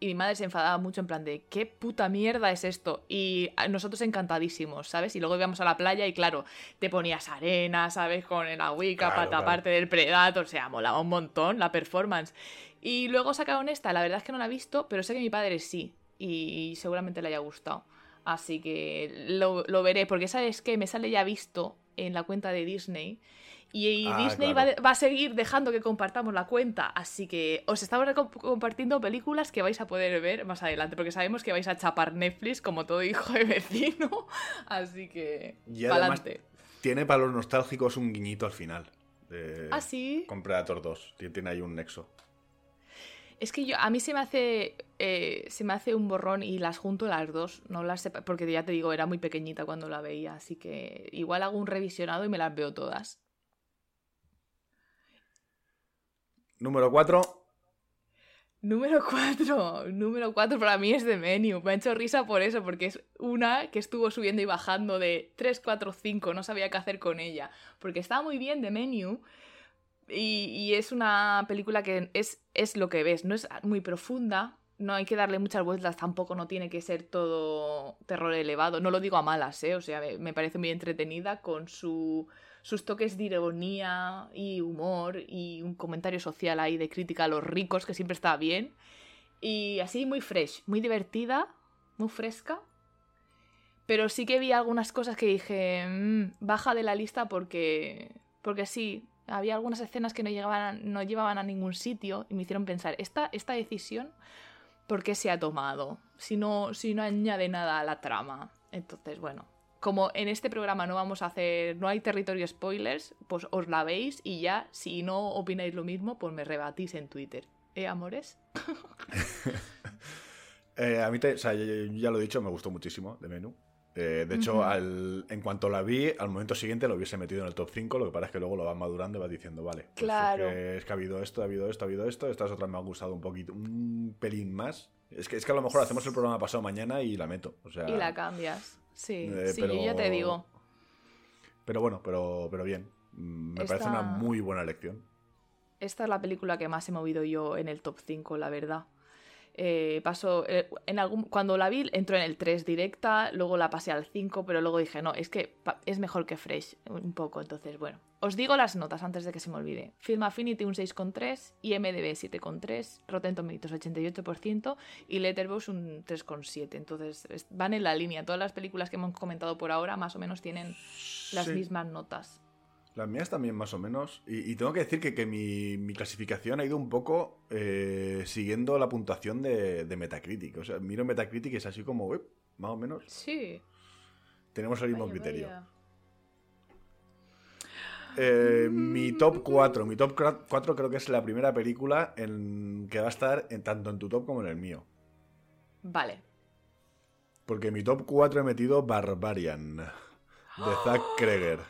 y mi madre se enfadaba mucho en plan de ¿qué puta mierda es esto? Y nosotros encantadísimos, ¿sabes? Y luego íbamos a la playa y claro, te ponías arena, ¿sabes? Con el agüica Claro, para claro. del Predator, o sea, molaba un montón la performance. Y luego sacaron esta, la verdad es que no la he visto, pero sé que mi padre sí, y seguramente le haya gustado. Así que lo, lo veré, porque sabes que me sale ya visto en la cuenta de Disney. Y, Ah, Disney claro. va, va a seguir dejando que compartamos la cuenta. Así que os estamos compartiendo películas que vais a poder ver más adelante. Porque sabemos que vais a chapar Netflix como todo hijo de vecino. (laughs) Así que. Y además tiene para los nostálgicos un guiñito al final. de- Ah, sí. Con Predator 2. Tiene- Tiene ahí un nexo. Es que yo, a mí se me hace eh, se me hace un borrón y las junto las dos, no las sepa- porque ya te digo, era muy pequeñita cuando la veía, así que igual hago un revisionado y me las veo todas. Número 4. Número 4, número 4 para mí es de Menu. Me ha hecho risa por eso, porque es una que estuvo subiendo y bajando de 3, 4, 5, no sabía qué hacer con ella. Porque estaba muy bien de Menu y, y es una película que es, es lo que ves, no es muy profunda, no hay que darle muchas vueltas, tampoco no tiene que ser todo terror elevado. No lo digo a malas, ¿eh? O sea, me parece muy entretenida con su, sus toques de ironía y humor y un comentario social ahí de crítica a los ricos, que siempre está bien. Y así muy fresh, muy divertida, muy fresca. Pero sí que vi algunas cosas que dije, "Mm, baja de la lista porque, porque sí, había algunas escenas que no, llegaban no llevaban a ningún sitio y me hicieron pensar, esta, esta decisión, ¿por qué se ha tomado? Si no, si no añade nada a la trama. Entonces, bueno, como en este programa no vamos a hacer, no hay territorio spoilers, pues os la veis y ya, si no opináis lo mismo, pues me rebatís en Twitter. ¿Eh, amores? (laughs) Eh, a mí, te- o sea, ya, lo he dicho, me gustó muchísimo de menú. Eh, de hecho, al- en cuanto la vi, al momento siguiente lo hubiese metido en el top 5. Lo que pasa es que luego lo vas madurando y vas diciendo, vale, pues Claro. Es que, es que ha habido esto, ha habido esto, ha habido esto. Estas otras me han gustado un poquito, un pelín más. Es que, es que a lo mejor hacemos el programa pasado mañana y la meto. O sea, Y la cambias. Sí, Eh, sí, pero- yo ya te digo. Pero bueno, pero, pero bien. Mm, Me parece una muy buena elección. Esta es la película que más he movido yo en el top 5, la verdad. Eh, paso, eh, en algún, cuando la vi entró en el 3 directa, luego la pasé al 5, pero luego dije, no, es que es mejor que Fresh, un poco. Entonces, bueno, os digo las notas antes de que se me olvide. Film Affinity un 6,3, IMDB 7,3, Rotten Tomatoes 88% y Letterboxd un 3,7. Entonces, es- van en la línea. Todas las películas que hemos comentado por ahora más o menos tienen las Sí. mismas notas. Las mías también más o menos. Y, y tengo que decir que, que mi, mi clasificación ha ido un poco eh, siguiendo la puntuación de, de Metacritic. O sea, miro Metacritic y es así como, "Uep", más o menos. Sí. Tenemos el mismo Vaya, criterio. vaya. Eh, mi top 4. Mi top 4 creo que es la primera película en, que va a estar en, tanto en tu top como en el mío. Vale. Porque en mi top 4 he metido Barbarian. De Zack Kreger.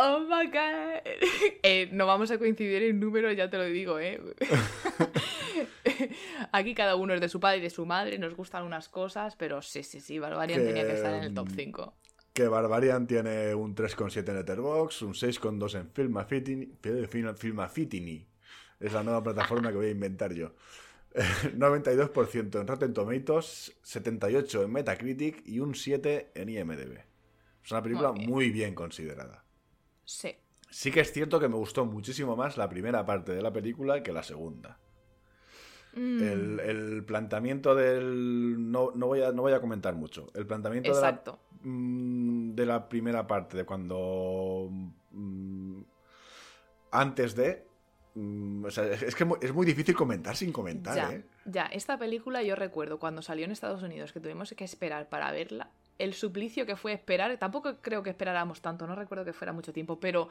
Oh my god. (laughs) Eh, no vamos a coincidir en números, ya te lo digo, ¿eh? (laughs) Aquí cada uno es de su padre y de su madre, nos gustan unas cosas, pero sí, sí, sí, Barbarian Que, tenía que estar en el top mm, 5. Que Barbarian tiene un 3,7 en Letterboxd, un 6,2 en Film Affinity, Film- Film Affinity. Es la nueva plataforma que voy a inventar yo. (laughs) 92% en Rotten Tomatoes, 78 en Metacritic y un 7 en IMDb. Es una película muy bien considerada. Sí. Sí que es cierto que me gustó muchísimo más la primera parte de la película que la segunda. Mm, El, el planteamiento del... No, no, voy a, no voy a comentar mucho. El planteamiento de la, mm, de la primera parte, de cuando... mm, antes de... o sea, es que es muy difícil comentar sin comentar, Ya, ¿eh? ya, esta película yo recuerdo cuando salió en Estados Unidos que tuvimos que esperar para verla, el suplicio que fue esperar, tampoco creo que esperáramos tanto, no recuerdo que fuera mucho tiempo, pero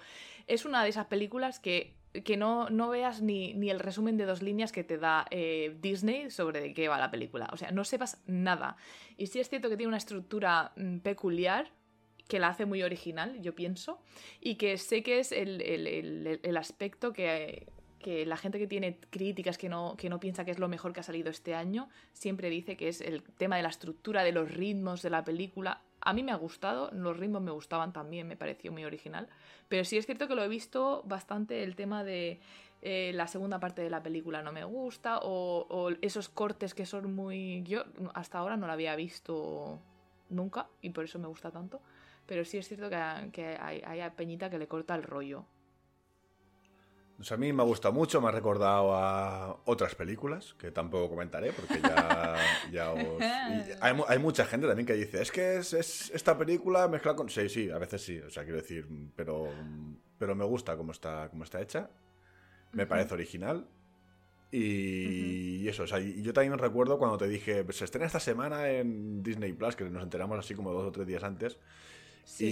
es una de esas películas que, que no, no veas ni, ni el resumen de dos líneas que te da eh, Disney sobre qué va la película, o sea, no sepas nada. Y sí es cierto que tiene una estructura mm, peculiar, que la hace muy original, yo pienso, y que sé que es el- el- el aspecto que, que la gente que tiene críticas, que no, que no piensa que es lo mejor que ha salido este año, siempre dice que es el tema de la estructura, de los ritmos de la película. A mí me ha gustado, los ritmos me gustaban también, me pareció muy original, pero sí es cierto que lo he visto bastante el tema de eh, la segunda parte de la película no me gusta, o, esos cortes que son muy... Yo hasta ahora no la había visto nunca y por eso me gusta tanto. Pero sí es cierto que, que hay, hay a Peñita que le corta el rollo. O sea, a mí me ha gustado mucho, me ha recordado a otras películas, que tampoco comentaré, porque ya, (laughs) ya os... y (laughs) hay, hay mucha gente también que dice, es que es, es esta película mezclada con... Sí, sí, a veces sí, o sea, quiero decir, pero, pero me gusta cómo está, cómo está hecha, me parece original. Y, eso, o sea, yo también recuerdo cuando te dije, se estrena esta semana en Disney Plus, que nos enteramos así como dos o tres días antes. Sí.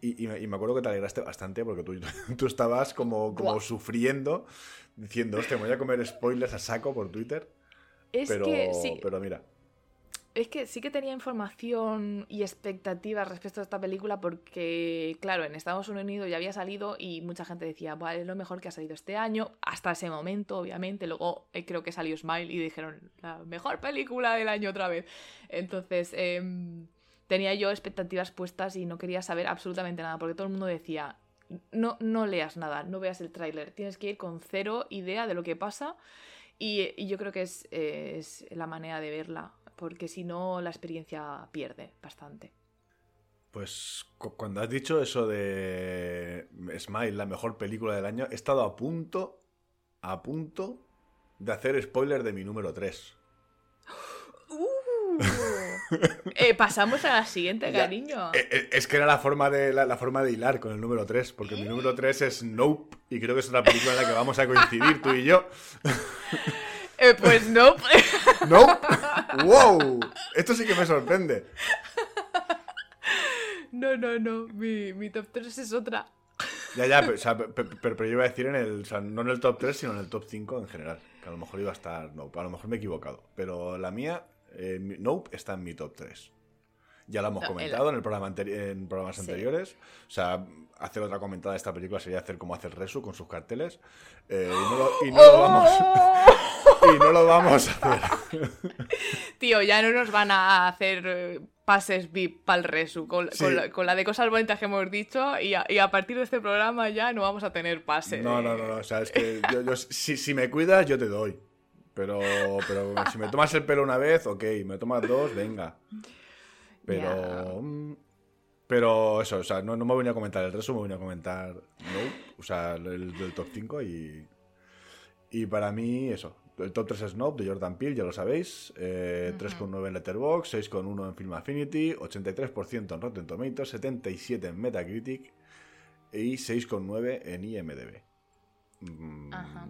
Y, y- y- y me- acuerdo que te alegraste bastante porque tú, (laughs) tú estabas como, como sufriendo, diciendo, hostia, me voy a comer spoilers a saco por Twitter. es Pero, que sí, pero mira, Es que sí que tenía información y expectativas respecto a esta película porque, claro, en Estados Unidos ya había salido y mucha gente decía, vale, es lo mejor que ha salido este año, hasta ese momento, obviamente. Luego eh, creo que salió Smile y dijeron, la mejor película del año otra vez. Entonces, em, tenía yo expectativas puestas y no quería saber absolutamente nada porque todo el mundo decía, no, no leas nada, no veas el tráiler, tienes que ir con cero idea de lo que pasa. Y, y yo creo que es, eh, es la manera de verla, porque si no la experiencia pierde bastante. pues cu- cuando has dicho eso de Smile, la mejor película del año, he estado a punto, a punto de hacer spoiler de mi número 3. (laughs) Eh, pasamos a la siguiente, (laughs) Ya. cariño. Eh, eh, Es que era la forma de, la, la forma de hilar con el número 3, porque mi número 3 es Nope, y creo que es una película en la que vamos a coincidir tú y yo. (laughs) Pues no. (laughs) Nope. ¡Wow! Esto sí que me sorprende. no, no, no. Mi, mi top 3 es otra. Ya, ya, pero, o sea, pe- pe- pero, pero yo iba a decir en el, o sea, no en el top 3, sino en el top 5 en general. Que a lo mejor iba a estar Nope, a lo mejor me he equivocado. Pero la mía, eh, Nope, está en mi top 3. Ya lo hemos No, en comentado en, el programa en programas Sí. anteriores. O sea, hacer otra comentada de esta película sería hacer como hace el Resu con sus carteles. Eh, y no lo, y no lo vamos, (laughs) y no lo vamos a hacer. (laughs) Tío, ya no nos van a hacer eh, pases VIP para el Resu con, Sí. con la, con la de cosas bonitas que hemos dicho y a, y a partir de este programa ya no vamos a tener pases. No, no, no, no, O sea, es que yo, yo- si, si me cuidas, yo te doy. Pero, pero (laughs) si me tomas el pelo una vez, ok. Me tomas dos, venga. Pero. mm, Pero eso, o sea, no, no me voy a comentar el resto, me voy a comentar no, o sea, el del top 5 y. Y para mí, eso. El top 3 es Snob de Jordan Peele, ya lo sabéis. Eh, 3,9 en Letterboxd, 6,1 en Film Affinity, 83% en Rotten Tomatoes, 77 en Metacritic y 6,9 en IMDb. Mm, Ajá.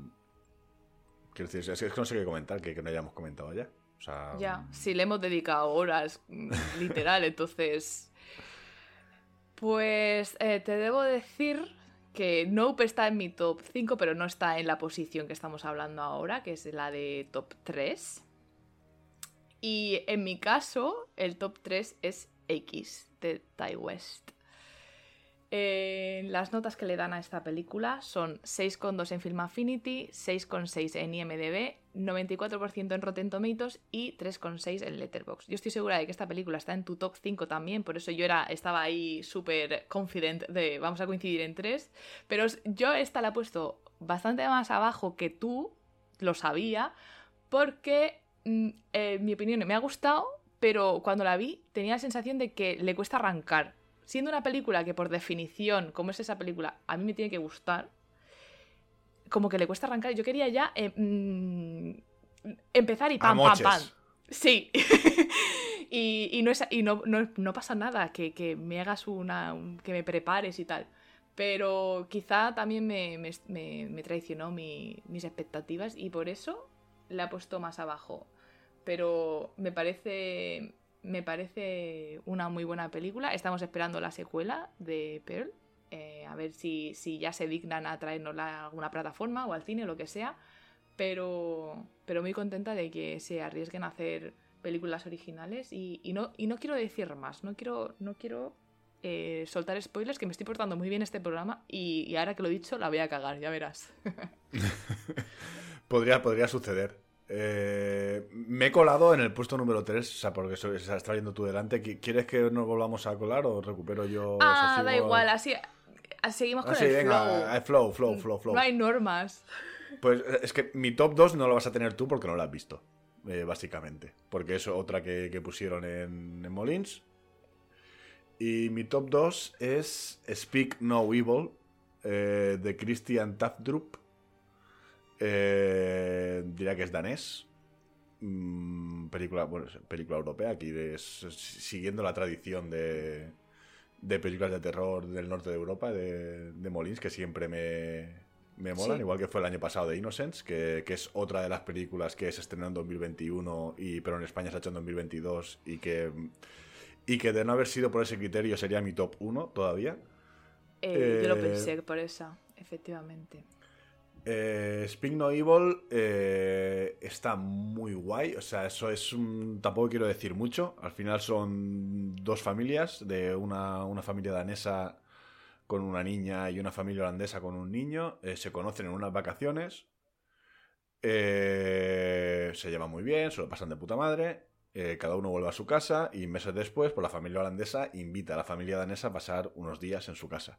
Quiero decir, es que no sé qué comentar, que, que no hayamos comentado ya. O sea, Ya, sí, le hemos dedicado horas, mm, (laughs) literal, entonces... Pues eh, te debo decir que Nope está en mi top 5, pero no está en la posición que estamos hablando ahora, que es la de top 3. Y en mi caso, el top 3 es X de Ty West. Eh, las notas que le dan a esta película son 6,2 en Film Affinity, 6,6 en IMDb, 94% en Rotten Tomatoes y 3,6 en Letterboxd. Yo estoy segura de que esta película está en tu top 5 también, por eso yo era, estaba ahí súper confident de vamos a coincidir en 3, pero yo esta la he puesto bastante más abajo que tú, lo sabía, porque mm, en mi opinión me ha gustado, pero cuando la vi tenía la sensación de que le cuesta arrancar. Siendo una película que por definición, como es esa película, a mí me tiene que gustar, como que le cuesta arrancar. Yo quería ya eh, mm, empezar y pam, pam, pam. Sí. (laughs) y, y no, es, y no, no- no pasa nada que, que me hagas una. un- que me prepares y tal. Pero quizá también me, me- me- me traicionó mi- mis expectativas y por eso la he puesto más abajo. Pero me parece. Me parece una muy buena película. Estamos esperando la secuela de Pearl. eh, a ver si, si ya se dignan a traernosla a alguna plataforma o al cine o lo que sea. Pero, pero muy contenta de que se arriesguen a hacer películas originales. Y, y no, y no quiero decir más. No quiero, no quiero eh, soltar spoilers, que me estoy portando muy bien este programa. Y, y ahora que lo he dicho, la voy a cagar, ya verás. (laughs) Podría, podría suceder. Eh, me he colado en el puesto número 3, o sea, porque se está yendo tú delante. Qui- ¿Quieres que nos volvamos a colar o recupero yo? o sea, ah, da sigo- igual, así. Seguimos Ah, con sí, el venga, flow. eh, flow, flow, flow, flow. No hay normas. Pues eh, es que mi top 2 no lo vas a tener tú porque no lo has visto, eh, básicamente. Porque es otra que, que pusieron en, en Molins. Y mi top 2 es Speak No Evil, eh, de Christian Tafdrup. Eh, diría que es danés. Mm, película, bueno, película europea, aquí siguiendo la tradición de, de películas de terror del norte de Europa, de, de Molins, que siempre me, me molan, igual que fue el año pasado de Innocence, que, es otra de las películas que se estrenó en 2021, y, pero en España se ha hecho en 2022 y que, y que de no haber sido por ese criterio sería mi top 1 todavía. Eh, yo lo eh, pensé por esa, efectivamente. Eh, Speak No Evil eh, está muy guay. O sea, eso es un. Tampoco quiero decir mucho. Al final son dos familias: de una, una familia danesa con una niña y una familia holandesa con un niño. Eh, se conocen en unas vacaciones. se llevan muy bien, se lo pasan de puta madre. cada uno vuelve a su casa y meses después, pues la familia holandesa invita a la familia danesa a pasar unos días en su casa.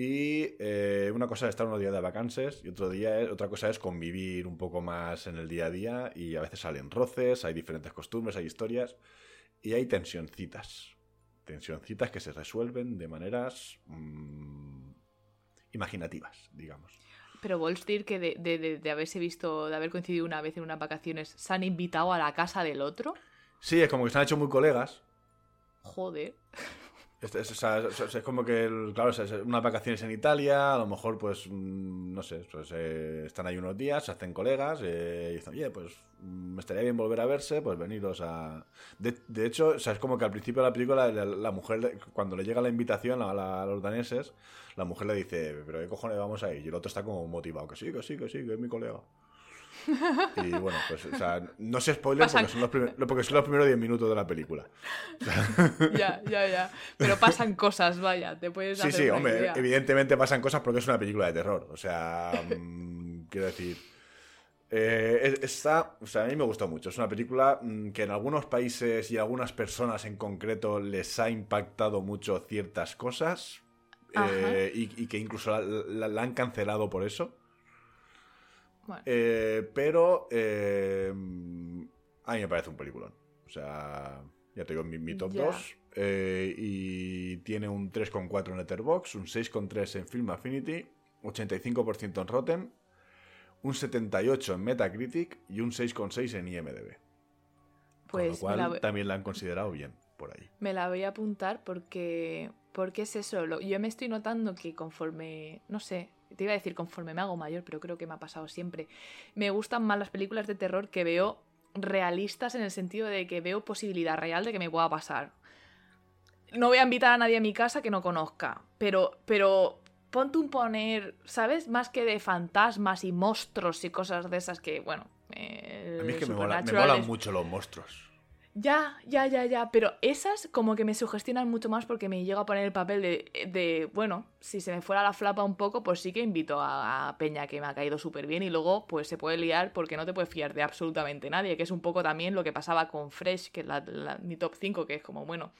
Y eh, una cosa es estar unos días de vacances y otro día otra cosa es convivir un poco más en el día a día y a veces salen roces, hay diferentes costumbres, hay historias y hay tensioncitas. Tensioncitas que se resuelven de maneras mm, imaginativas, digamos. Pero Volstir, que de, de, de, haberse visto, de haber coincidido una vez en unas vacaciones, ¿se han invitado a la casa del otro? Sí, es como que se han hecho muy colegas. Joder. Es, es, como que, claro, es unas vacaciones en Italia, a lo mejor, pues, mm, no sé, pues, eh, están ahí unos días, se hacen colegas eh, y dicen, oye, pues, mm, me estaría bien volver a verse, pues veniros a... De, de hecho, o sea, es como que al principio de la película, la, mujer, cuando le llega la invitación a, los daneses, la mujer le dice, pero ¿qué cojones vamos a ir? Y el otro está como motivado, que sí, que sí, que sí, que es mi colega. Y bueno, pues, o sea, no se spoiler porque son, los porque son los primeros 10 minutos de la película. (laughs) ya, ya, ya. Pero pasan cosas, vaya, te puedes Sí, sí, hombre, evidentemente pasan cosas porque es una película de terror. O sea, mm, quiero decir. Eh, está, o sea, a mí me gustó mucho. Es una película mm, que en algunos países y algunas personas en concreto les ha impactado mucho ciertas cosas eh, y, que incluso la, han cancelado por eso. Eh, pero eh, a mí me parece un peliculón. O sea, ya te digo, mi, mi top 2. Eh, y tiene un 3,4 en Letterboxd, un 6,3 en Film Affinity, 85% en Rotten, un 78 en Metacritic y un 6,6 en IMDb. Pues Con lo cual también la han considerado bien por ahí. Me la voy a apuntar porque, porque es eso. yo me estoy notando que conforme, no sé, te iba a decir conforme me hago mayor, pero creo que me ha pasado siempre. Me gustan más las películas de terror que veo realistas en el sentido de que veo posibilidad real de que me pueda pasar. No voy a invitar a nadie a mi casa que no conozca, pero, pero ponte un poner, ¿sabes? Más que de fantasmas y monstruos y cosas de esas que, bueno. a mí es que me, me molan mucho los monstruos. Ya, ya, ya, ya. Pero esas como que me sugestionan mucho más porque me llego a poner el papel de, bueno, si se me fuera la flapa un poco, pues sí que invito a, Peña que me ha caído súper bien y luego pues se puede liar porque no te puedes fiar de absolutamente nadie, que es un poco también lo que pasaba con Fresh, que es mi top 5, que es como, bueno,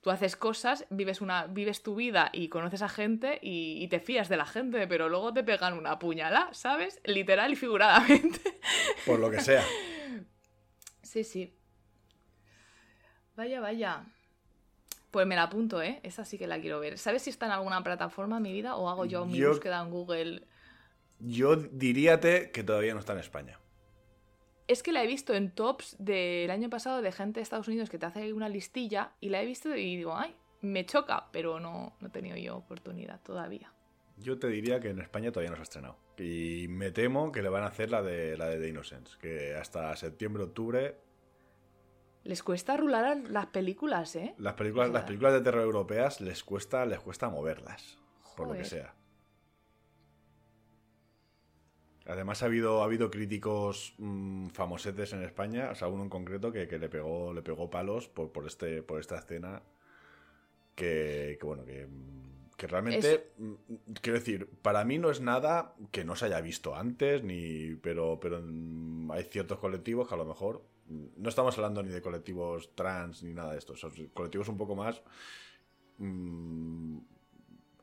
tú haces cosas, vives, una, vives tu vida y conoces a gente y, y te fías de la gente, pero luego te pegan una puñalada, ¿sabes? Literal y figuradamente. Por lo que sea. Sí, sí. Vaya, vaya. Pues me la apunto, ¿eh? Esa sí que la quiero ver. ¿Sabes si está en alguna plataforma mi vida o hago yo, mi búsqueda en Google? Yo diríate que todavía no está en España. Es que la he visto en tops del año pasado de gente de Estados Unidos que te hace una listilla y la he visto y digo, ay, me choca, pero no, no he tenido yo oportunidad todavía. Yo te diría que en España todavía no se ha estrenado. Y me temo que le van a hacer la de la de The Innocence, que hasta septiembre, octubre les cuesta rular las películas, ¿eh? Las películas, las películas de terror europeas les cuesta, les cuesta moverlas, por lo que sea. Además ha habido, ha habido críticos mm, famosetes en España, o sea, uno en concreto que, le pegó, le pegó palos por, por, este, por esta escena que, bueno, que, que realmente, mm, quiero decir, para mí no es nada que no se haya visto antes, ni pero, pero mm, hay ciertos colectivos que a lo mejor no estamos hablando ni de colectivos trans ni nada de esto, son colectivos un poco más mm,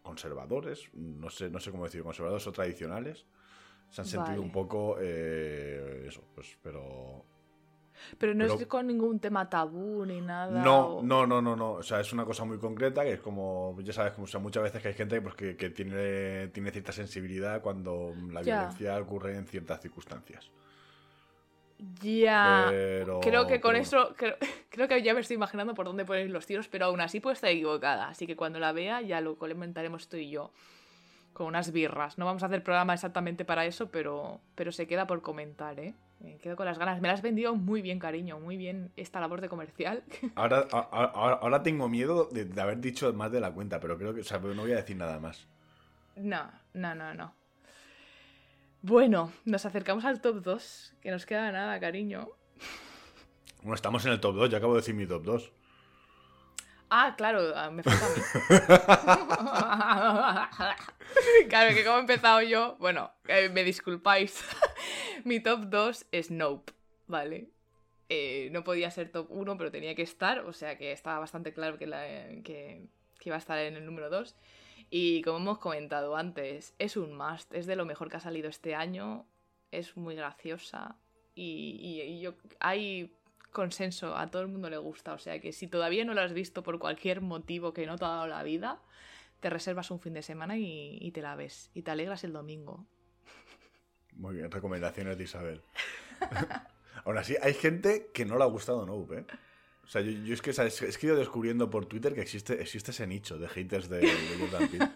conservadores, no sé, no sé cómo decir, conservadores o tradicionales. Se han sentido un poco eh, eso, pues, pero Pero no Pero- es con ningún tema tabú ni nada. No, o- no, no, no, no. O sea, es una cosa muy concreta que es como, ya sabes, como, o sea, muchas veces que hay gente pues, que, que tiene, tiene cierta sensibilidad cuando la Ya. violencia ocurre en ciertas circunstancias. Ya. Pero, Creo que con eso, creo, (laughs) creo que ya me estoy imaginando por dónde poner los tiros, pero aún así puede estar equivocada. Así que cuando la vea ya lo comentaremos tú y yo. Con unas birras. No vamos a hacer programa exactamente para eso, pero, pero se queda por comentar, ¿eh? Me quedo con las ganas. Me las has vendido muy bien, cariño. Muy bien esta labor de comercial. (laughs) Ahora, ahora, ahora tengo miedo de, de haber dicho más de la cuenta, pero creo que, o sea, no voy a decir nada más. No, no, no, no. Bueno, nos acercamos al top 2, que nos queda nada, cariño. Bueno, estamos en el top 2, yo acabo de decir mi top 2. Ah, claro, ah, me falta a mí. (laughs) claro, que como he empezado yo, bueno, eh, me disculpáis. (laughs) Mi top 2 es Nope, ¿vale? Eh, no podía ser top 1, pero tenía que estar, o sea que estaba bastante claro que, la- que- que iba a estar en el número 2. Y como hemos comentado antes, es un must, es de lo mejor que ha salido este año, es muy graciosa y, y- yo, hay consenso, a todo el mundo le gusta, o sea que si todavía no lo has visto por cualquier motivo que no te ha dado la vida, te reservas un fin de semana y, y te la ves y te alegras el domingo. Muy bien, recomendaciones de Isabel. (laughs) Aún así, hay gente que no le ha gustado Nope, ¿eh? O sea, yo, yo es que ¿sabes? es que he ido descubriendo por Twitter que existe, existe ese nicho de haters de, de Jordan Peele.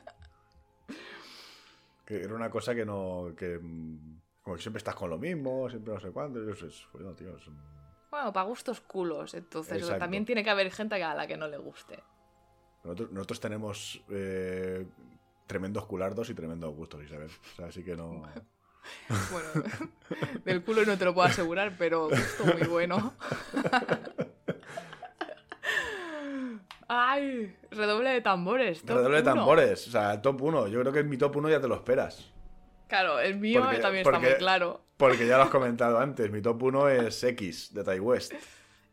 Que era una cosa que no. que mm, Como que siempre estás con lo mismo, siempre no sé Eso es. Bueno, tío, es un- Bueno, para gustos culos, entonces también tiene que haber gente a la que no le guste. Nosotros, nosotros tenemos eh, tremendos culardos y tremendos gustos, Isabel. O sea, así que no. (laughs) Bueno, (laughs) del culo no te lo puedo asegurar, pero gusto muy bueno. (laughs) Ay, redoble de tambores. top Redoble de uno. tambores. O sea, top 1. Yo creo que en mi top 1 ya te lo esperas. Claro, el mío Porque- también está muy claro. Porque ya lo has comentado antes. Mi top 1 es X, de Tai West.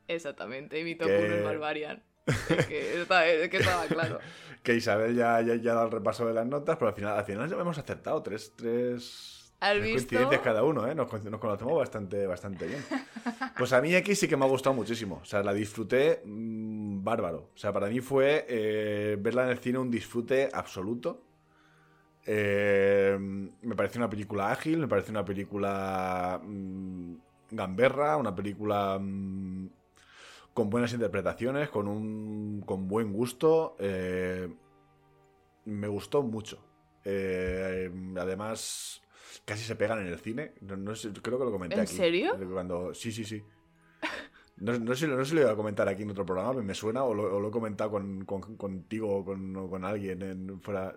Exactamente, y mi top Que- 1 es Barbarian. Es que, está- es que estaba claro. (laughs) Que Isabel ya, ya, ya ha dado el repaso de las notas, pero al final, al final ya hemos acertado. Tres, tres, ¿Has visto? coincidencias cada uno, ¿eh? Nos, nos conocemos bastante, bastante bien. Pues a mí X sí que me ha gustado muchísimo. O sea, la disfruté mm, bárbaro. O sea, para mí fue eh, verla en el cine un disfrute absoluto. Eh, me pareció una película ágil, me pareció una película mm, gamberra, una película mm, con buenas interpretaciones, con un con buen gusto. eh, me gustó mucho. Además, casi se pegan en el cine. No, no sé, creo que lo comenté ¿En aquí. serio? Cuando, sí, sí, sí. No, no sé, no sé si lo iba a comentar aquí en otro programa, me suena, o lo, o lo he comentado con, con- contigo o con, o con alguien en, fuera.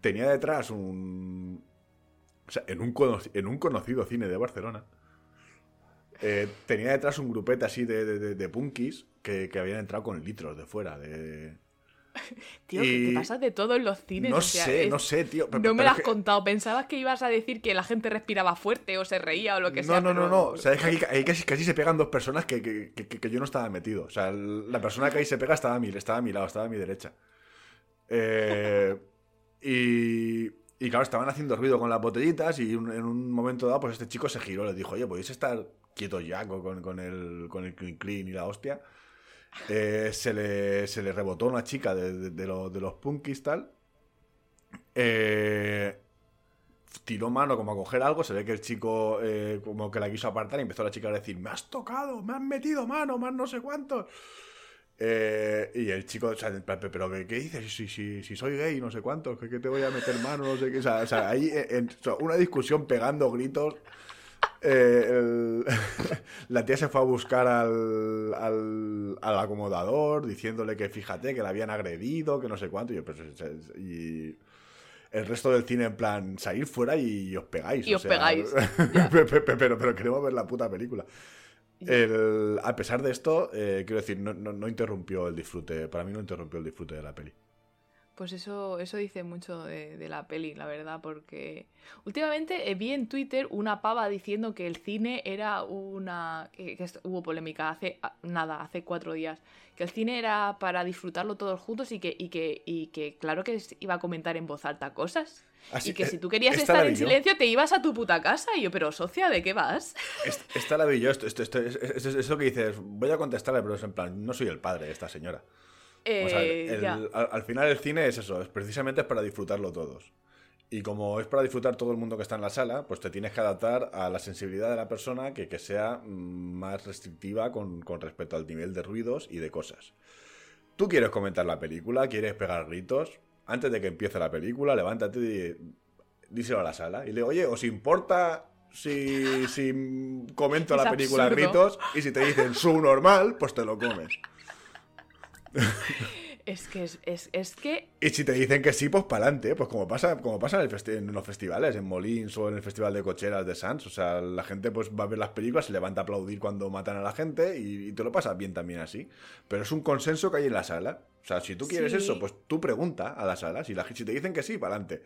Tenía detrás un. O sea, en un, cono- en un conocido cine de Barcelona. eh, tenía detrás un grupete así de, de, de- de punkis que, que habían entrado con litros de fuera. De... (laughs) Tío, ¿qué Y- te pasa de todo en los cines? No O sea, sé, es- no sé, tío. pero- No me pero lo has que- contado. Pensabas que ibas a decir que la gente respiraba fuerte o se reía o lo que no, sea. no, no, pero- no. O sea, es que ahí, ahí casi, casi se pegan dos personas que, que- que- que yo no estaba metido. O sea, la persona que ahí se pega estaba a mi, estaba a mi lado, estaba a mi derecha. Eh, y, y claro, estaban haciendo ruido con las botellitas y un- en un momento dado, pues este chico se giró, le dijo, oye, ¿podéis estar quietos ya con, con- con el, con el clean clean y la hostia? Eh, se, le, se le rebotó una chica de, de- los, de los punkis tal. Eh, tiró mano como a coger algo, se ve que el chico eh, como que la quiso apartar y empezó la chica a decir, me has tocado, me has metido mano, más no sé cuánto. Eh, y el chico, o sea, pero ¿qué, qué dices? Si, si, si soy gay, no sé cuánto, ¿qué, qué te voy a meter mano? No sé qué. O sea, o sea, en- una discusión pegando gritos. Eh, el- (laughs) la tía se fue a buscar al, al, al acomodador diciéndole que fíjate que la habían agredido, que no sé cuánto. Y, yo, pues, y el resto del cine en plan salir fuera y, os pegáis. Y o os sea, pegáis, (laughs) ya. pero, pero, pero- pero queremos ver la puta película. El- a pesar de esto, eh, quiero decir, no, no- no interrumpió el disfrute. Para mí no interrumpió el disfrute de la peli. Pues eso, eso dice mucho de, la peli, la verdad, porque últimamente eh, vi en Twitter una pava diciendo que el cine era una... que, hubo polémica hace nada, hace cuatro días, que el cine era para disfrutarlo todos juntos y que, y que, y que claro que iba a comentar en voz alta cosas. y que si tú querías estar en silencio te ibas a tu puta casa. Y yo, pero socia, ¿de qué vas? (laughs) Está la esto, esto, esto, es, lo que dices, voy a contestarle, pero es en plan, no soy el padre de esta señora. Eh, al, final el cine es eso, es precisamente para disfrutarlo todos. Y como es para disfrutar todo el mundo que está en la sala, pues te tienes que adaptar a la sensibilidad de la persona que, que sea más restrictiva con, respecto al nivel de ruidos y de cosas. Tú quieres comentar la película, quieres pegar gritos, antes de que empiece la película, levántate y díselo a la sala. Y le oye, ¿os importa si, si comento la película a gritos? Y si te dicen su normal, pues te lo comes. Es que es, que. Y si te dicen que sí, pues para adelante, pues como pasa, como pasa en, en, los festivales, en Molins o en el Festival de Cocheras de Sans. O sea, la gente pues va a ver las películas, se levanta a aplaudir cuando matan a la gente y, te lo pasas bien también así. Pero es un consenso que hay en la sala. O sea, si tú quieres eso, pues tú pregunta a la sala. Si, la, si te dicen que sí, para adelante.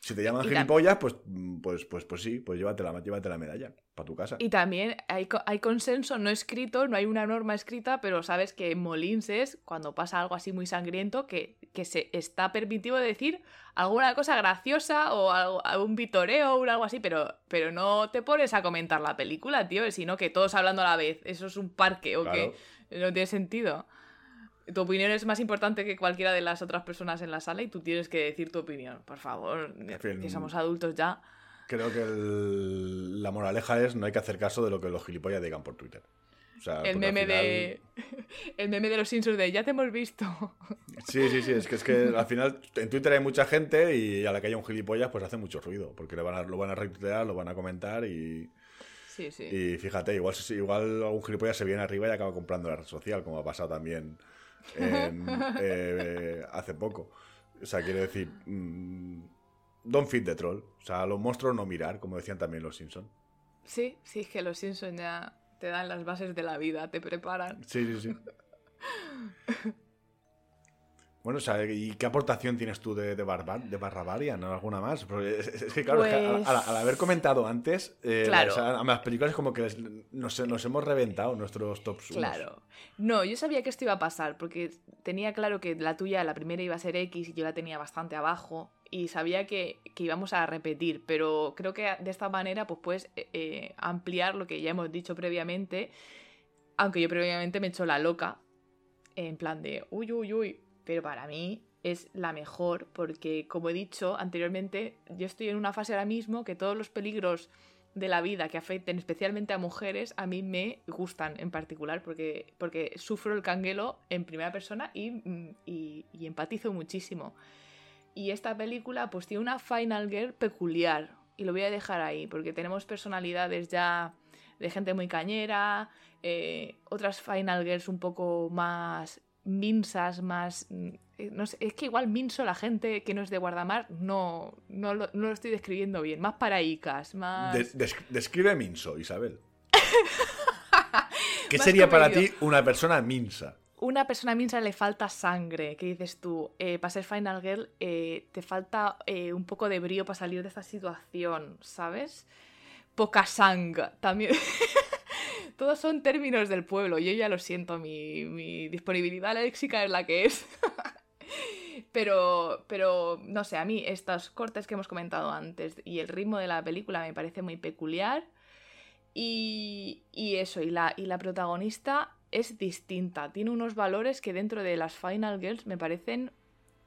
Si te llaman gilipollas, pues, pues, pues, pues sí, pues llévate la, llévate la medalla para tu casa. Y también hay, hay consenso no escrito, no hay una norma escrita, pero sabes que en Molins es cuando pasa algo así muy sangriento que, que se está permitido decir alguna cosa graciosa o algo, algún vitoreo o algo así, pero, pero no te pones a comentar la película, tío, sino que todos hablando a la vez. Eso es un parque o que no tiene sentido tu opinión es más importante que cualquiera de las otras personas en la sala y tú tienes que decir tu opinión. Por favor, que somos adultos ya. Creo que la moraleja es no hay que hacer caso de lo que los gilipollas digan por Twitter. el meme de (laughs) el meme de los Simpsons de ya te hemos visto. (laughs) Sí, sí, sí, es que es que al final en Twitter hay mucha gente y a la que haya un gilipollas pues hace mucho ruido, porque le van a, lo van a retuitear, lo van a comentar y Sí, sí. Y fíjate, igual, igual algún gilipollas se viene arriba y acaba comprando la red social, como ha pasado también eh, hace poco. O sea, quiere decir, mm, don't feed the troll. O sea, a los monstruos no mirar, como decían también los Simpsons. Sí, sí, es que los Simpsons ya te dan las bases de la vida, te preparan. Sí, sí, sí. (laughs) Bueno, o sea, ¿y qué aportación tienes tú de, de, Barbar, de Barrabarian? ¿Alguna más? es, que, claro, al, pues haber comentado antes, eh, a las películas como que nos, nos, hemos reventado nuestros tops. Claro. No, yo sabía que esto iba a pasar, porque tenía claro que la tuya, la primera iba a ser X y yo la tenía bastante abajo, y sabía que, que íbamos a repetir, pero creo que de esta manera pues puedes eh, eh, ampliar lo que ya hemos dicho previamente, aunque yo previamente me he hecho la loca, en plan de, uy, uy, uy, pero para mí es la mejor porque, como he dicho anteriormente, yo estoy en una fase ahora mismo que todos los peligros de la vida que afecten especialmente a mujeres a mí me gustan en particular porque, porque sufro el canguelo en primera persona y, y, empatizo muchísimo. Y esta película pues tiene una Final Girl peculiar y lo voy a dejar ahí porque tenemos personalidades ya de gente muy cañera, eh, otras Final Girls un poco más minsas, más... Mm, eh, no sé, es que igual minso la gente que no es de Guardamar no, no, lo, estoy describiendo bien. Más paraicas, más... describe minso, Isabel. (laughs) ¿Qué sería para ti una persona minsa? Una persona minsa le falta sangre, ¿qué dices tú? Eh, para ser Final Girl eh, te falta un poco de brío para salir de esta situación, ¿sabes? Poca sangre, también... (laughs) Todos son términos del pueblo. Yo ya lo siento, mi, disponibilidad léxica es la que es. (laughs) pero, pero, no sé, a mí estos cortes que hemos comentado antes y el ritmo de la película me parece muy peculiar. Y, y eso, y la, y la protagonista es distinta. Tiene unos valores que dentro de las Final Girls me parecen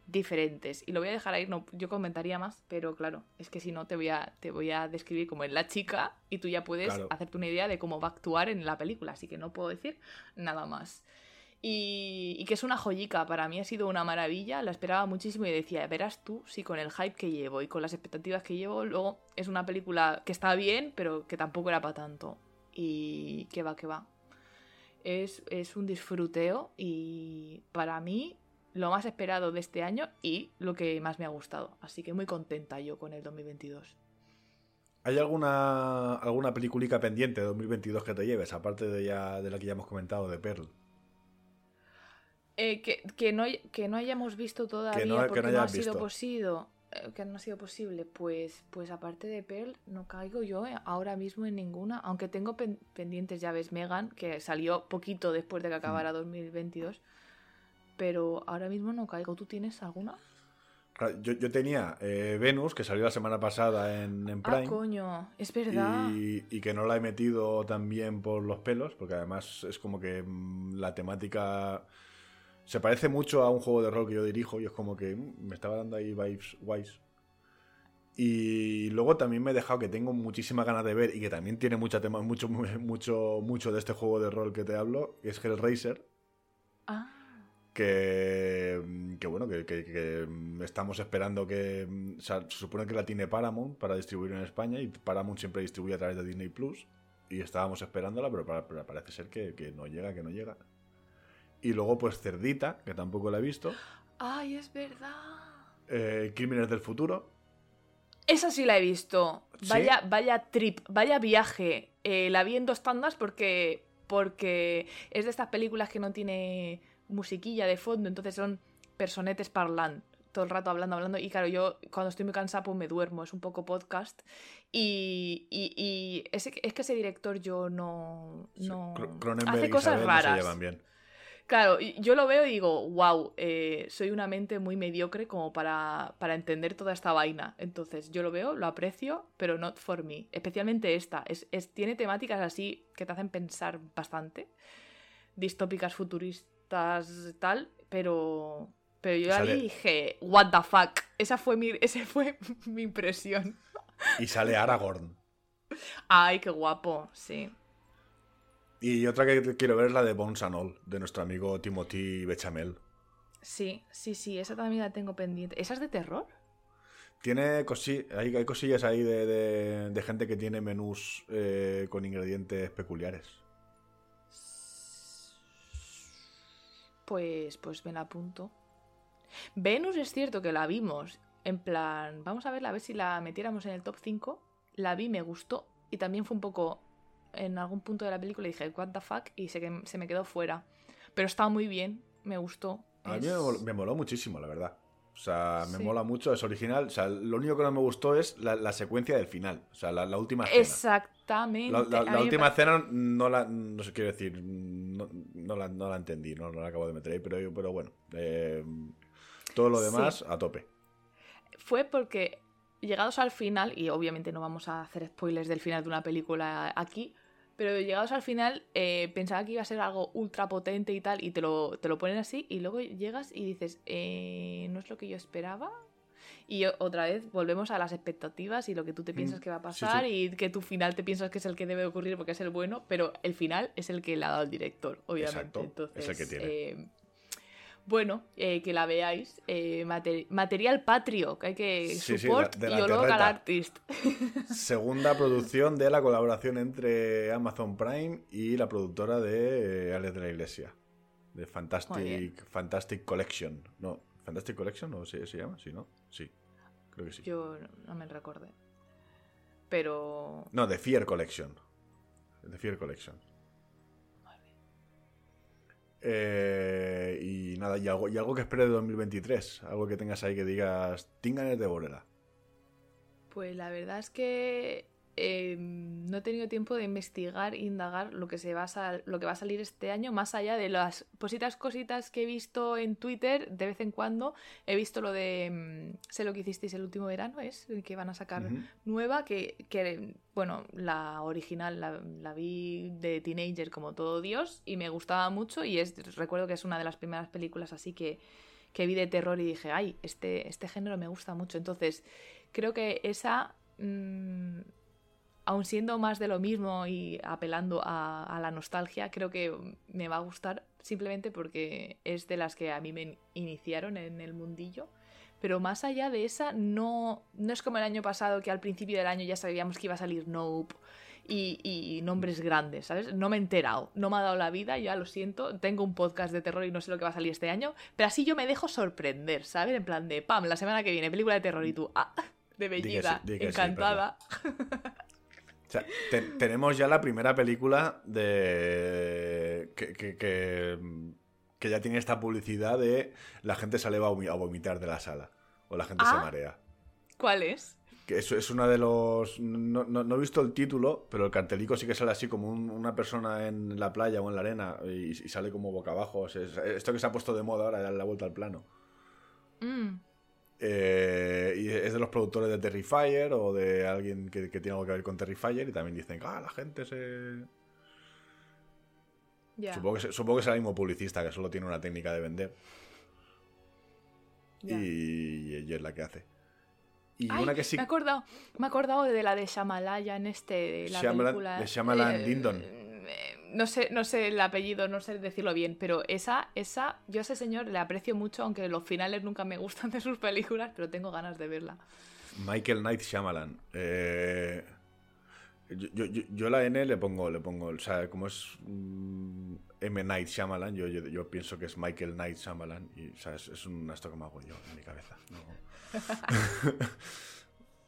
diferentes. Y lo voy a dejar ahí, no, yo comentaría más, pero claro, es que si no te voy a, te voy a describir como en la chica y tú ya puedes hacerte una idea de cómo va a actuar en la película, así que no puedo decir nada más. Y, que es una joyica, para mí ha sido una maravilla, la esperaba muchísimo y decía, verás tú si con el hype que llevo y con las expectativas que llevo, luego es una película que está bien, pero que tampoco era para tanto. Y que va, que va. Es, es un disfruteo y para mí lo más esperado de este año y lo que más me ha gustado. Así que muy contenta yo con el 2022. ¿Hay alguna, alguna peliculica pendiente de 2022 que te lleves, aparte de, ya, de la que ya hemos comentado, de Pearl? Eh, que, que, no, que no hayamos visto todavía no- que porque no no, ha sido posible. eh, Que no ha sido posible, pues, pues aparte de Pearl, no caigo yo eh, ahora mismo en ninguna. Aunque tengo pen- pendientes, ya ves, Megan, que salió poquito después de que acabara Mm. 2022. Pero ahora mismo no caigo. ¿Tú tienes alguna? Yo, yo tenía eh, Venus, que salió la semana pasada en, en Ah, Prime. coño, es verdad. Y, y que no la he metido también por los pelos, porque además es como que mm, la temática se parece mucho a un juego de rol que yo dirijo y es como que mm, me estaba dando ahí vibes guays. Y luego también me he dejado que tengo muchísimas ganas de ver y que también tiene mucha tema, mucho, (laughs) mucho, mucho de este juego de rol que te hablo, que es Hellraiser. Ah, Que, que bueno, que, que- que, mm, estamos esperando que. mm, o sea, se supone que la tiene Paramount para distribuir en España y Paramount siempre distribuye a través de Disney Plus. Y estábamos esperándola, pero, pa- pero parece ser que, que no llega, que no llega. Y luego, pues Cerdita, que tampoco la he visto. ay, es verdad. eh, Crímenes del Futuro. Esa sí la he visto. ¿Sí? Vaya, vaya trip, vaya viaje. Eh, la vi en dos tandas porque, porque es de estas películas que no tiene musiquilla de fondo, entonces son personetes parlant todo el rato hablando, hablando. Y claro, yo cuando estoy muy cansada, pues me duermo, es un poco podcast. Y, y, y ese- es que ese director yo no. No hace cosas Isabel raras. no se llevan bien. Claro, yo lo veo y digo, wow, soy una mente muy mediocre como para, para entender toda esta vaina. Entonces, yo lo veo, lo aprecio, pero not for me. Especialmente esta. Es, es- tiene temáticas así que te hacen pensar bastante. Distópicas, futuristas, tal, pero. Pero yo sale- y dije, what the fuck. Esa fue mi, (laughs) esa fue mi impresión. Y sale Aragorn. Ay, qué guapo, sí. Y otra que quiero ver es la de Bones and All, de nuestro amigo Timothy Bechamel. Sí, sí, sí, esa también la tengo pendiente. ¿Esa es de terror? Tiene cosi- hay, hay cosillas ahí de, de- de gente que tiene menús eh, con ingredientes peculiares. Pues, pues me la apunto. Venus es cierto que la vimos. En plan, vamos a verla, a ver si la metiéramos en el top 5. La vi, me gustó. Y también fue un poco. En algún punto de la película dije, what the fuck, y se, que- se me quedó fuera. Pero estaba muy bien, me gustó. A mí Es- me, mol- me moló muchísimo, la verdad. O sea, me Sí. mola mucho, es original. O sea, lo único que no me gustó es la, la secuencia del final. O sea, la, la última escena. Exactamente. La, última escena no la, no sé, quiero decir, no, no la, no la entendí, no, no la acabo de meter ahí, pero, pero bueno, eh, todo lo Sí. demás a tope. fue porque llegados al final, y obviamente no vamos a hacer spoilers del final de una película aquí, pero llegados al final eh, pensaba que iba a ser algo ultra potente y tal, y te lo, te lo ponen así, y luego llegas y dices, eh, no es lo que yo esperaba. Y otra vez volvemos a las expectativas y lo que tú te piensas Mm, que va a sí, pasar sí. y que tu final te piensas que es el que debe ocurrir porque es el bueno, pero el final es el que le ha dado el director, obviamente. Exacto, Entonces, es el que tiene. eh, bueno, eh, que la veáis. eh, mate- material patrio, que hay que Sí, sí, support de la- de la al artist. (laughs) Segunda producción de la colaboración entre Amazon Prime y la productora de eh, Alex de la Iglesia. De Fantastic. Fantastic Collection. No, Fantastic Collection, ¿o se, se llama? Sí, ¿no? Sí, creo que sí. Yo no- me recordé. Pero. No, The Fear Collection. The Fear Collection. Eh, y nada, y algo, y algo que espere de 2023. Algo que tengas ahí que digas, Tinganes de Borela. Pues la verdad es que eh, no he tenido tiempo de investigar, indagar lo que, se va a sal- lo que va a salir este año, más allá de las positas cositas que he visto en Twitter de vez en cuando. He visto lo de mm, Sé lo que hicisteis el último verano, es el que van a sacar nueva, que, que, bueno, la original la, la vi de teenager como todo Dios y me gustaba mucho y es, recuerdo que es una de las primeras películas así que, que vi de terror y dije, ay, este, este género me gusta mucho. Entonces, creo que esa, mm, aun siendo más de lo mismo y apelando a, a la nostalgia, creo que me va a gustar simplemente porque es de las que a mí me iniciaron en el mundillo. Pero más allá de esa, no, no es como el año pasado que al principio del año ya sabíamos que iba a salir Nope y, y nombres grandes, ¿sabes? No me he enterado, no me ha dado la vida, ya lo siento. Tengo un podcast de terror y no sé lo que va a salir este año, pero así yo me dejo sorprender, ¿sabes? En plan de, pam, la semana que viene, película de terror y tú, ah, de sí, encantada. (laughs) Sea, te- tenemos ya la primera película de. que, que, que, que ya tiene esta publicidad de la gente sale a vomi- a vomitar de la sala. O la gente se Ah. marea. ¿Cuál es? Que eso es una de los. No, no- no he visto el título, pero el cartelico sí que sale así como un- una persona en la playa o en la arena y, y sale como boca abajo. O sea, es- esto que se ha puesto de moda ahora, darle la vuelta al plano. Mm, Eh, y es de los productores de Terrifier o de alguien que, que tiene algo que ver con Terrifier y también dicen que ah, la gente se. Supongo, que, supongo que será el mismo publicista que solo tiene una técnica de vender y, y es la que hace. Y Ay, una que sí. me he acordado, me he acordado de la de Shamalaya en este, de la Shyamalan- película. de Shyamalan eh, Dindon. No sé, no sé el apellido, no sé decirlo bien, pero esa, esa, yo a ese señor le aprecio mucho, aunque los finales nunca me (laughs) gustan de sus películas, pero tengo ganas de verla. Michael Knight Shyamalan. Eh, yo, yo- yo- yo la N le pongo, le pongo, o sea, como es mm, M. Night Shyamalan, yo, yo, yo pienso que es Michael Knight Shyamalan y, o sea, es, es un esto que me hago yo en mi cabeza. no. (laughs) (laughs)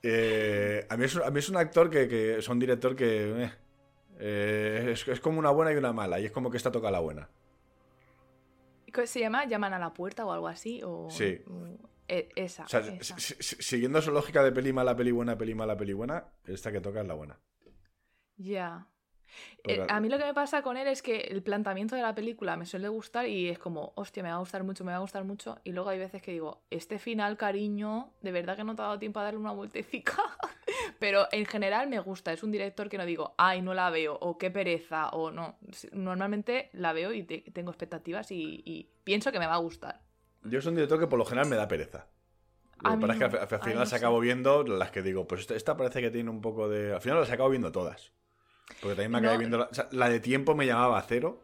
Eh, a, mí es, un- a mí es un actor que, que es un director que eh, eh, es, es como una buena y una mala y es como que esta toca la buena. ¿Cómo ¿Se llama? ¿Llaman a la puerta o algo así? O, Sí. mm, e- esa. O sea, esa. si- si- siguiendo su lógica de peli mala, peli buena, peli mala, peli buena, esta que toca es la buena. Ya. Eh, a mí lo que me pasa con él es que el planteamiento de la película me suele gustar y es como, hostia, me va a gustar mucho, me va a gustar mucho. Y luego hay veces que digo, este final, cariño, de verdad que no te ha dado tiempo a darle una vueltecica. (laughs) Pero en general me gusta, es un director que no digo, ay, no la veo, o qué pereza, o no. Normalmente la veo y te- tengo expectativas y, y pienso que me va a gustar. Yo soy un director que por lo general me da pereza. Lo que mí pasa es que al, final las sí. acabo viendo las que digo, pues esta, esta parece que tiene un poco de. Al final las acabo viendo todas. Porque también me acabé No. viendo. La, o sea, la de tiempo me llamaba cero.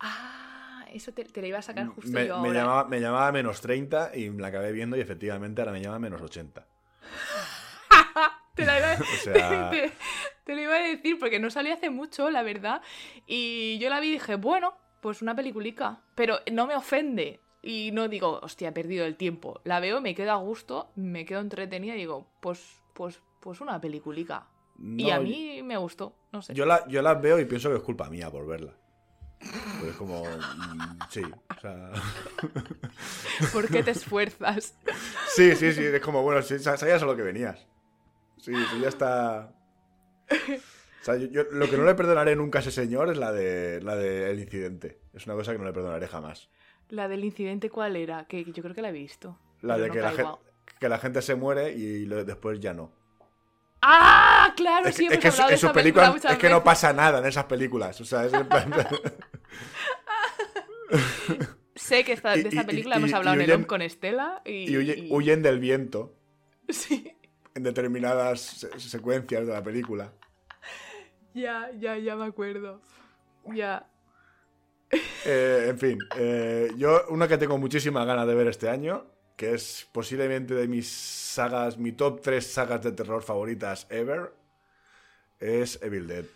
Ah, eso te, te lo iba a sacar justo Me, yo me ahora. llamaba, me llamaba menos 30 y la acabé viendo y efectivamente ahora me llama a menos 80. (laughs) Te, la iba a- (laughs) O sea- (laughs) te- te lo iba a decir porque no salió hace mucho, la verdad. Y yo la vi y dije, bueno, pues una peliculica. Pero no me ofende. Y no digo, hostia, he perdido el tiempo. La veo, me quedo a gusto, me quedo entretenida y digo, pues, pues, pues una peliculica. Y a mí me gustó, no sé. Yo, la, yo las veo y pienso que es culpa mía por verla. Pues es como. mm, Sí, o sea. (laughs) ¿Por qué te esfuerzas? (laughs) Sí, sí, sí, es como, bueno, sí, sabías a lo que venías. Sí, sí, ya está. O sea, yo, yo- lo que no le perdonaré nunca a ese señor es la de la de el incidente. Es una cosa que no le perdonaré jamás. La del incidente, ¿cuál era? Que yo creo que la he visto. La de no que, la gente, que la gente se muere y lo- después ya no. ¡Ah! Claro, Es sí, hemos es que hablado de esa película películas muchas es que no pasa nada en esas películas. O sea, es en plan- (laughs) Sé que esta- de esta película y- hemos y hablado en el huyen- con Estela y... y huye- y- huyen del viento (laughs) Sí. en determinadas se- secuencias de la película. Ya, ya, ya me acuerdo. Ya. Eh, en fin, eh, yo una que tengo muchísimas ganas de ver este año, que es posiblemente de mis sagas, mi top 3 sagas de terror favoritas ever, es Evil Dead.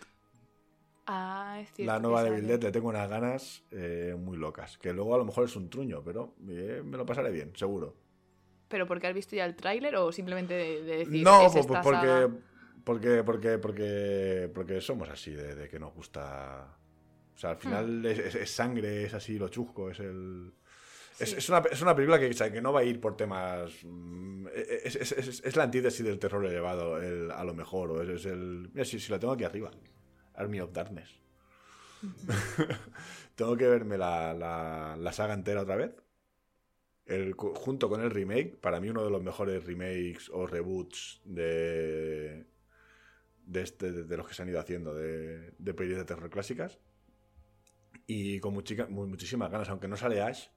Ah, es cierto. La nueva de. Evil Dead le tengo unas ganas eh, muy locas, que luego a lo mejor es un truño, pero eh, me lo pasaré bien, seguro. ¿Pero porque has visto ya el tráiler o simplemente de, de decir No, es esta po- porque, saga? porque, porque, porque, porque somos así, de, de que nos gusta... O sea, al Hmm. final es, es- es sangre, es así lo chusco, es el... Es, Sí. es una, es una película que, o sea, que no va a ir por temas... mm, Es, es- es- es la antítesis del terror elevado, el- a lo mejor. O es, el... Mira, si, si la tengo aquí arriba. Army of Darkness. (laughs) tengo que verme la, la, la saga entera otra vez. El, junto con el remake, para mí uno de los mejores remakes o reboots de, de, este, de, de los que se han ido haciendo de, de pelis de terror clásicas. Y con muchica- mu- muchísimas ganas, aunque no sale Ash,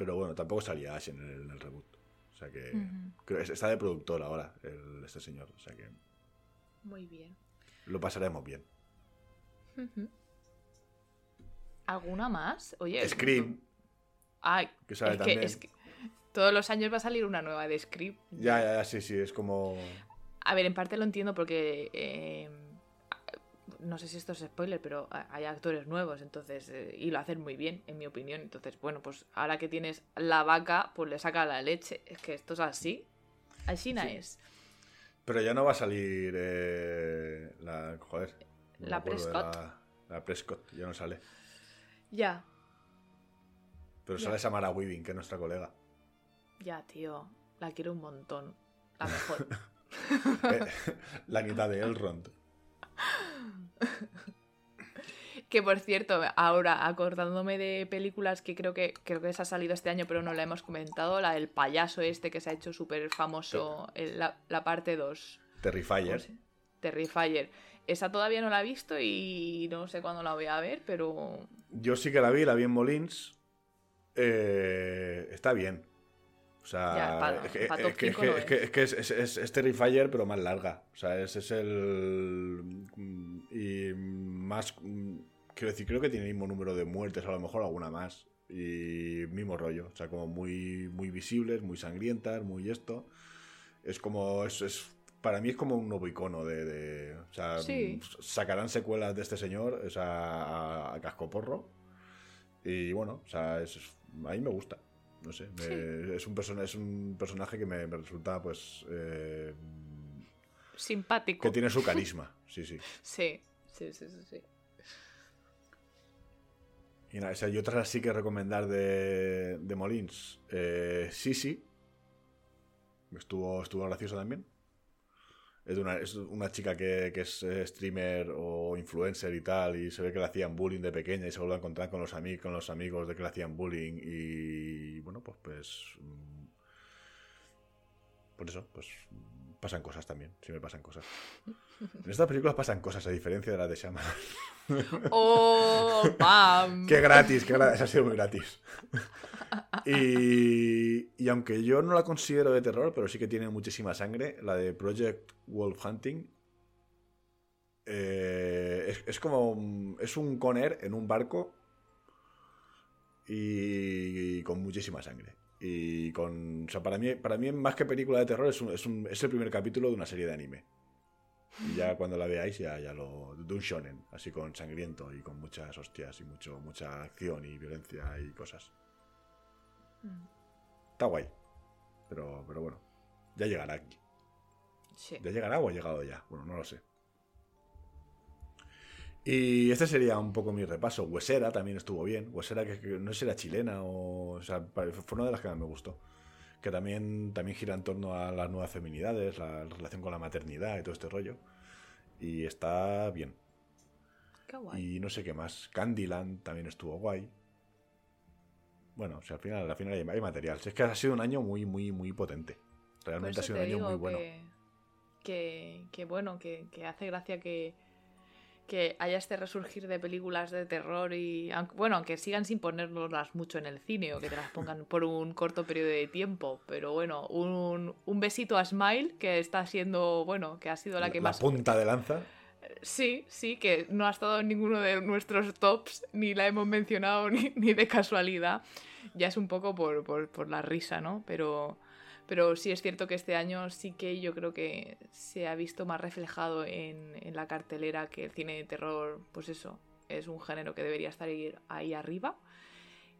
pero bueno, tampoco salía Ash en el, en el reboot. O sea que creo está de productor ahora el- este señor. O sea que Muy bien. lo pasaremos bien. ¿Alguna más? Oye. Scream, Ay, que sale es que, también. es que todos los años va a salir una nueva de Scream. Ya, ya, ya, sí, sí, es como... A ver, en parte lo entiendo porque. eh, no sé si esto es spoiler, pero hay actores nuevos, entonces. eh, y lo hacen muy bien, en mi opinión. Entonces, bueno, pues ahora que tienes la vaca, pues le saca la leche. Es que esto es así. Así no Sí. es. Pero ya no va a salir eh, la... Joder. no La Prescott. La, la Prescott, ya no sale. Ya. Pero sale Samara Weaving, que es nuestra colega. Ya, tío. La quiero un montón. La mejor. (laughs) Eh, la mitad de Elrond. (laughs) (laughs) Que por cierto, ahora acordándome de películas que creo que creo que se ha salido este año, pero no la hemos comentado, la del payaso este que se ha hecho súper famoso, la, la parte 2. Terrifier. Terrifier. Esa todavía no la he visto y no sé cuándo la voy a ver, pero Yo sí que la vi, la vi en Molins. Eh, está bien. O sea, es que, es Terrifier, pero más larga. O sea, ese es el. Y más. Quiero decir, creo que tiene el mismo número de muertes, a lo mejor alguna más. Y mismo rollo. O sea, como muy, muy visibles, muy sangrientas, muy esto. Es como. Es, es- para mí es como un nuevo icono de. de- o sea, Sí. sacarán secuelas de este señor o sea, a, a cascoporro. Y bueno, o sea, es- a mí me gusta. No sé, me- es, un persona, es un personaje que me, me resulta, pues. eh, simpático. que tiene su carisma. Sí, sí. (laughs) Sí, sí, sí, sí. sí. Y nada, o sea, y otras así que recomendar de, de Molins. Eh, sí, sí. Estuvo, estuvo gracioso también. Es, de una, es una chica que, que es eh, streamer o influencer y tal, y se ve que le hacían bullying de pequeña y se vuelve a encontrar con los, ami- con los amigos de que le hacían bullying y bueno, pues pues... mm, Por eso, pues pasan cosas también, sí me pasan cosas. En estas películas pasan cosas, a diferencia de las de Shaman. (laughs) ¡Oh! ¡Pam! (laughs) Qué gratis, qué gratis, ha sido muy gratis. Y, y aunque yo no la considero de terror, pero sí que tiene muchísima sangre, la de Project Wolf Hunting. eh, es, es como. Es un coner en un barco. Y, y con muchísima sangre. Y con. O sea, para mí, para mí más que película de terror, es, un- es, un- es el primer capítulo de una serie de anime. Y ya cuando la veáis, ya, ya lo. De un shonen, así con sangriento y con muchas hostias y mucho, mucha acción y violencia y cosas. Mm, Está guay. Pero, pero bueno. Ya llegará aquí. Sí. ¿Ya llegará o ha llegado ya? Bueno, no lo sé. Y este sería un poco mi repaso. Huesera también estuvo bien. Huesera que, que no sé si era chilena o... o sea, fue una de las que más me gustó. Que también, también gira en torno a las nuevas feminidades, la relación con la maternidad y todo este rollo. Y está bien. Qué guay. Y no sé qué más. Candyland también estuvo guay. Bueno, o sea, al final, al final hay, hay material. Si es que ha sido un año muy, muy, muy potente. Realmente ha sido un año muy bueno. que, que, que bueno, que, que hace gracia que, que haya este resurgir de películas de terror y bueno, aunque sigan sin ponernoslas mucho en el cine o que te las pongan (laughs) por un corto periodo de tiempo, pero bueno, un, un besito a Smile que está siendo, bueno, que ha sido la que más punta de lanza. Sí, sí, que no ha estado en ninguno de nuestros tops, ni la hemos mencionado (laughs) ni, ni de casualidad. Ya es un poco por, por, por la risa, ¿no? Pero, pero sí es cierto que este año sí que yo creo que se ha visto más reflejado en, en la cartelera que el cine de terror, pues eso, es un género que debería estar ahí, ahí arriba.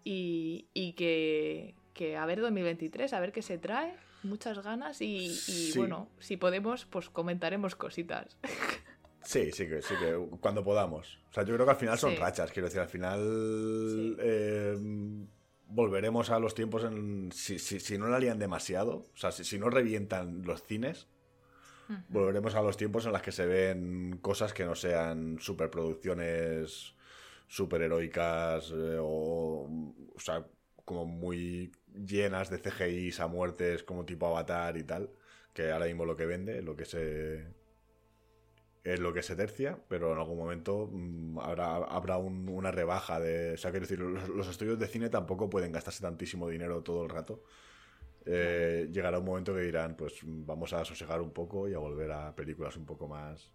Y, y que, que a ver 2023, a ver qué se trae, muchas ganas y, y Sí. bueno, si podemos, pues comentaremos cositas. (laughs) Sí, sí que, sí que cuando podamos. O sea, yo creo que al final son Sí. rachas. Quiero decir, al final Sí. eh, volveremos a los tiempos en. Si, si, si no la lían demasiado, o sea, si, si no revientan los cines, volveremos a los tiempos en los que se ven cosas que no sean superproducciones superheroicas eh, o, o sea, como muy llenas de CGIs a muertes como tipo Avatar y tal, que ahora mismo lo que vende, lo que se es lo que se tercia, pero en algún momento mm, habrá, habrá un- una rebaja de... O sea, quiero decir, los, los estudios de cine tampoco pueden gastarse tantísimo dinero todo el rato. Eh, llegará un momento que dirán, pues vamos a sosegar un poco y a volver a películas un poco más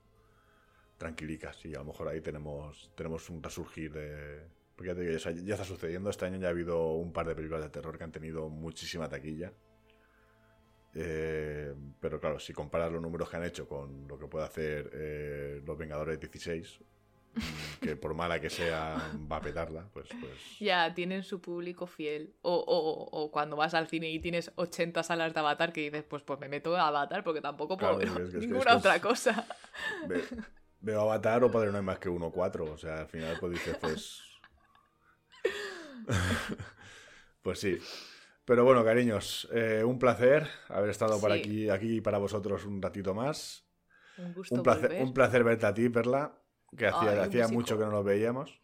tranquilicas. Y a lo mejor ahí tenemos, tenemos un resurgir de... Porque ya, te digo, ya está sucediendo. Este año ya ha habido un par de películas de terror que han tenido muchísima taquilla. Eh, pero claro, si comparas los números que han hecho con lo que puede hacer eh, Los Vengadores 16, mm, que por mala que sea va a petarla, pues... pues Ya, tienen su público fiel. O, o- o cuando vas al cine y tienes 80 salas de Avatar que dices, pues, pues me meto a Avatar porque tampoco puedo Claro, ver es que- es que- ninguna es (laughs) que es- otra cosa. ve- veo Avatar o Padre no hay más que uno o cuatro. O sea, al final pues dices, pues... (laughs) (laughs) Pues sí. Pero bueno, cariños, eh, un placer haber estado por Sí. aquí, aquí para vosotros un ratito más. Un gusto Un placer, volver. un placer verte a ti, Perla, que hacía, Ay, hacía mucho que no nos veíamos.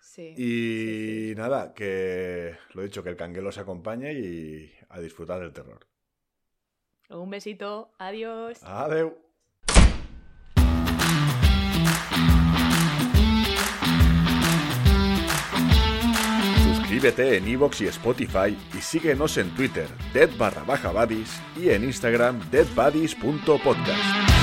Sí. Y sí, nada, que lo dicho, que el canguelo se acompañe y a disfrutar del terror. Un besito. Adiós. Adeu. Suscríbete en iVoox y Spotify y síguenos en Twitter, dead baja y en Instagram deadbuddies.podcast.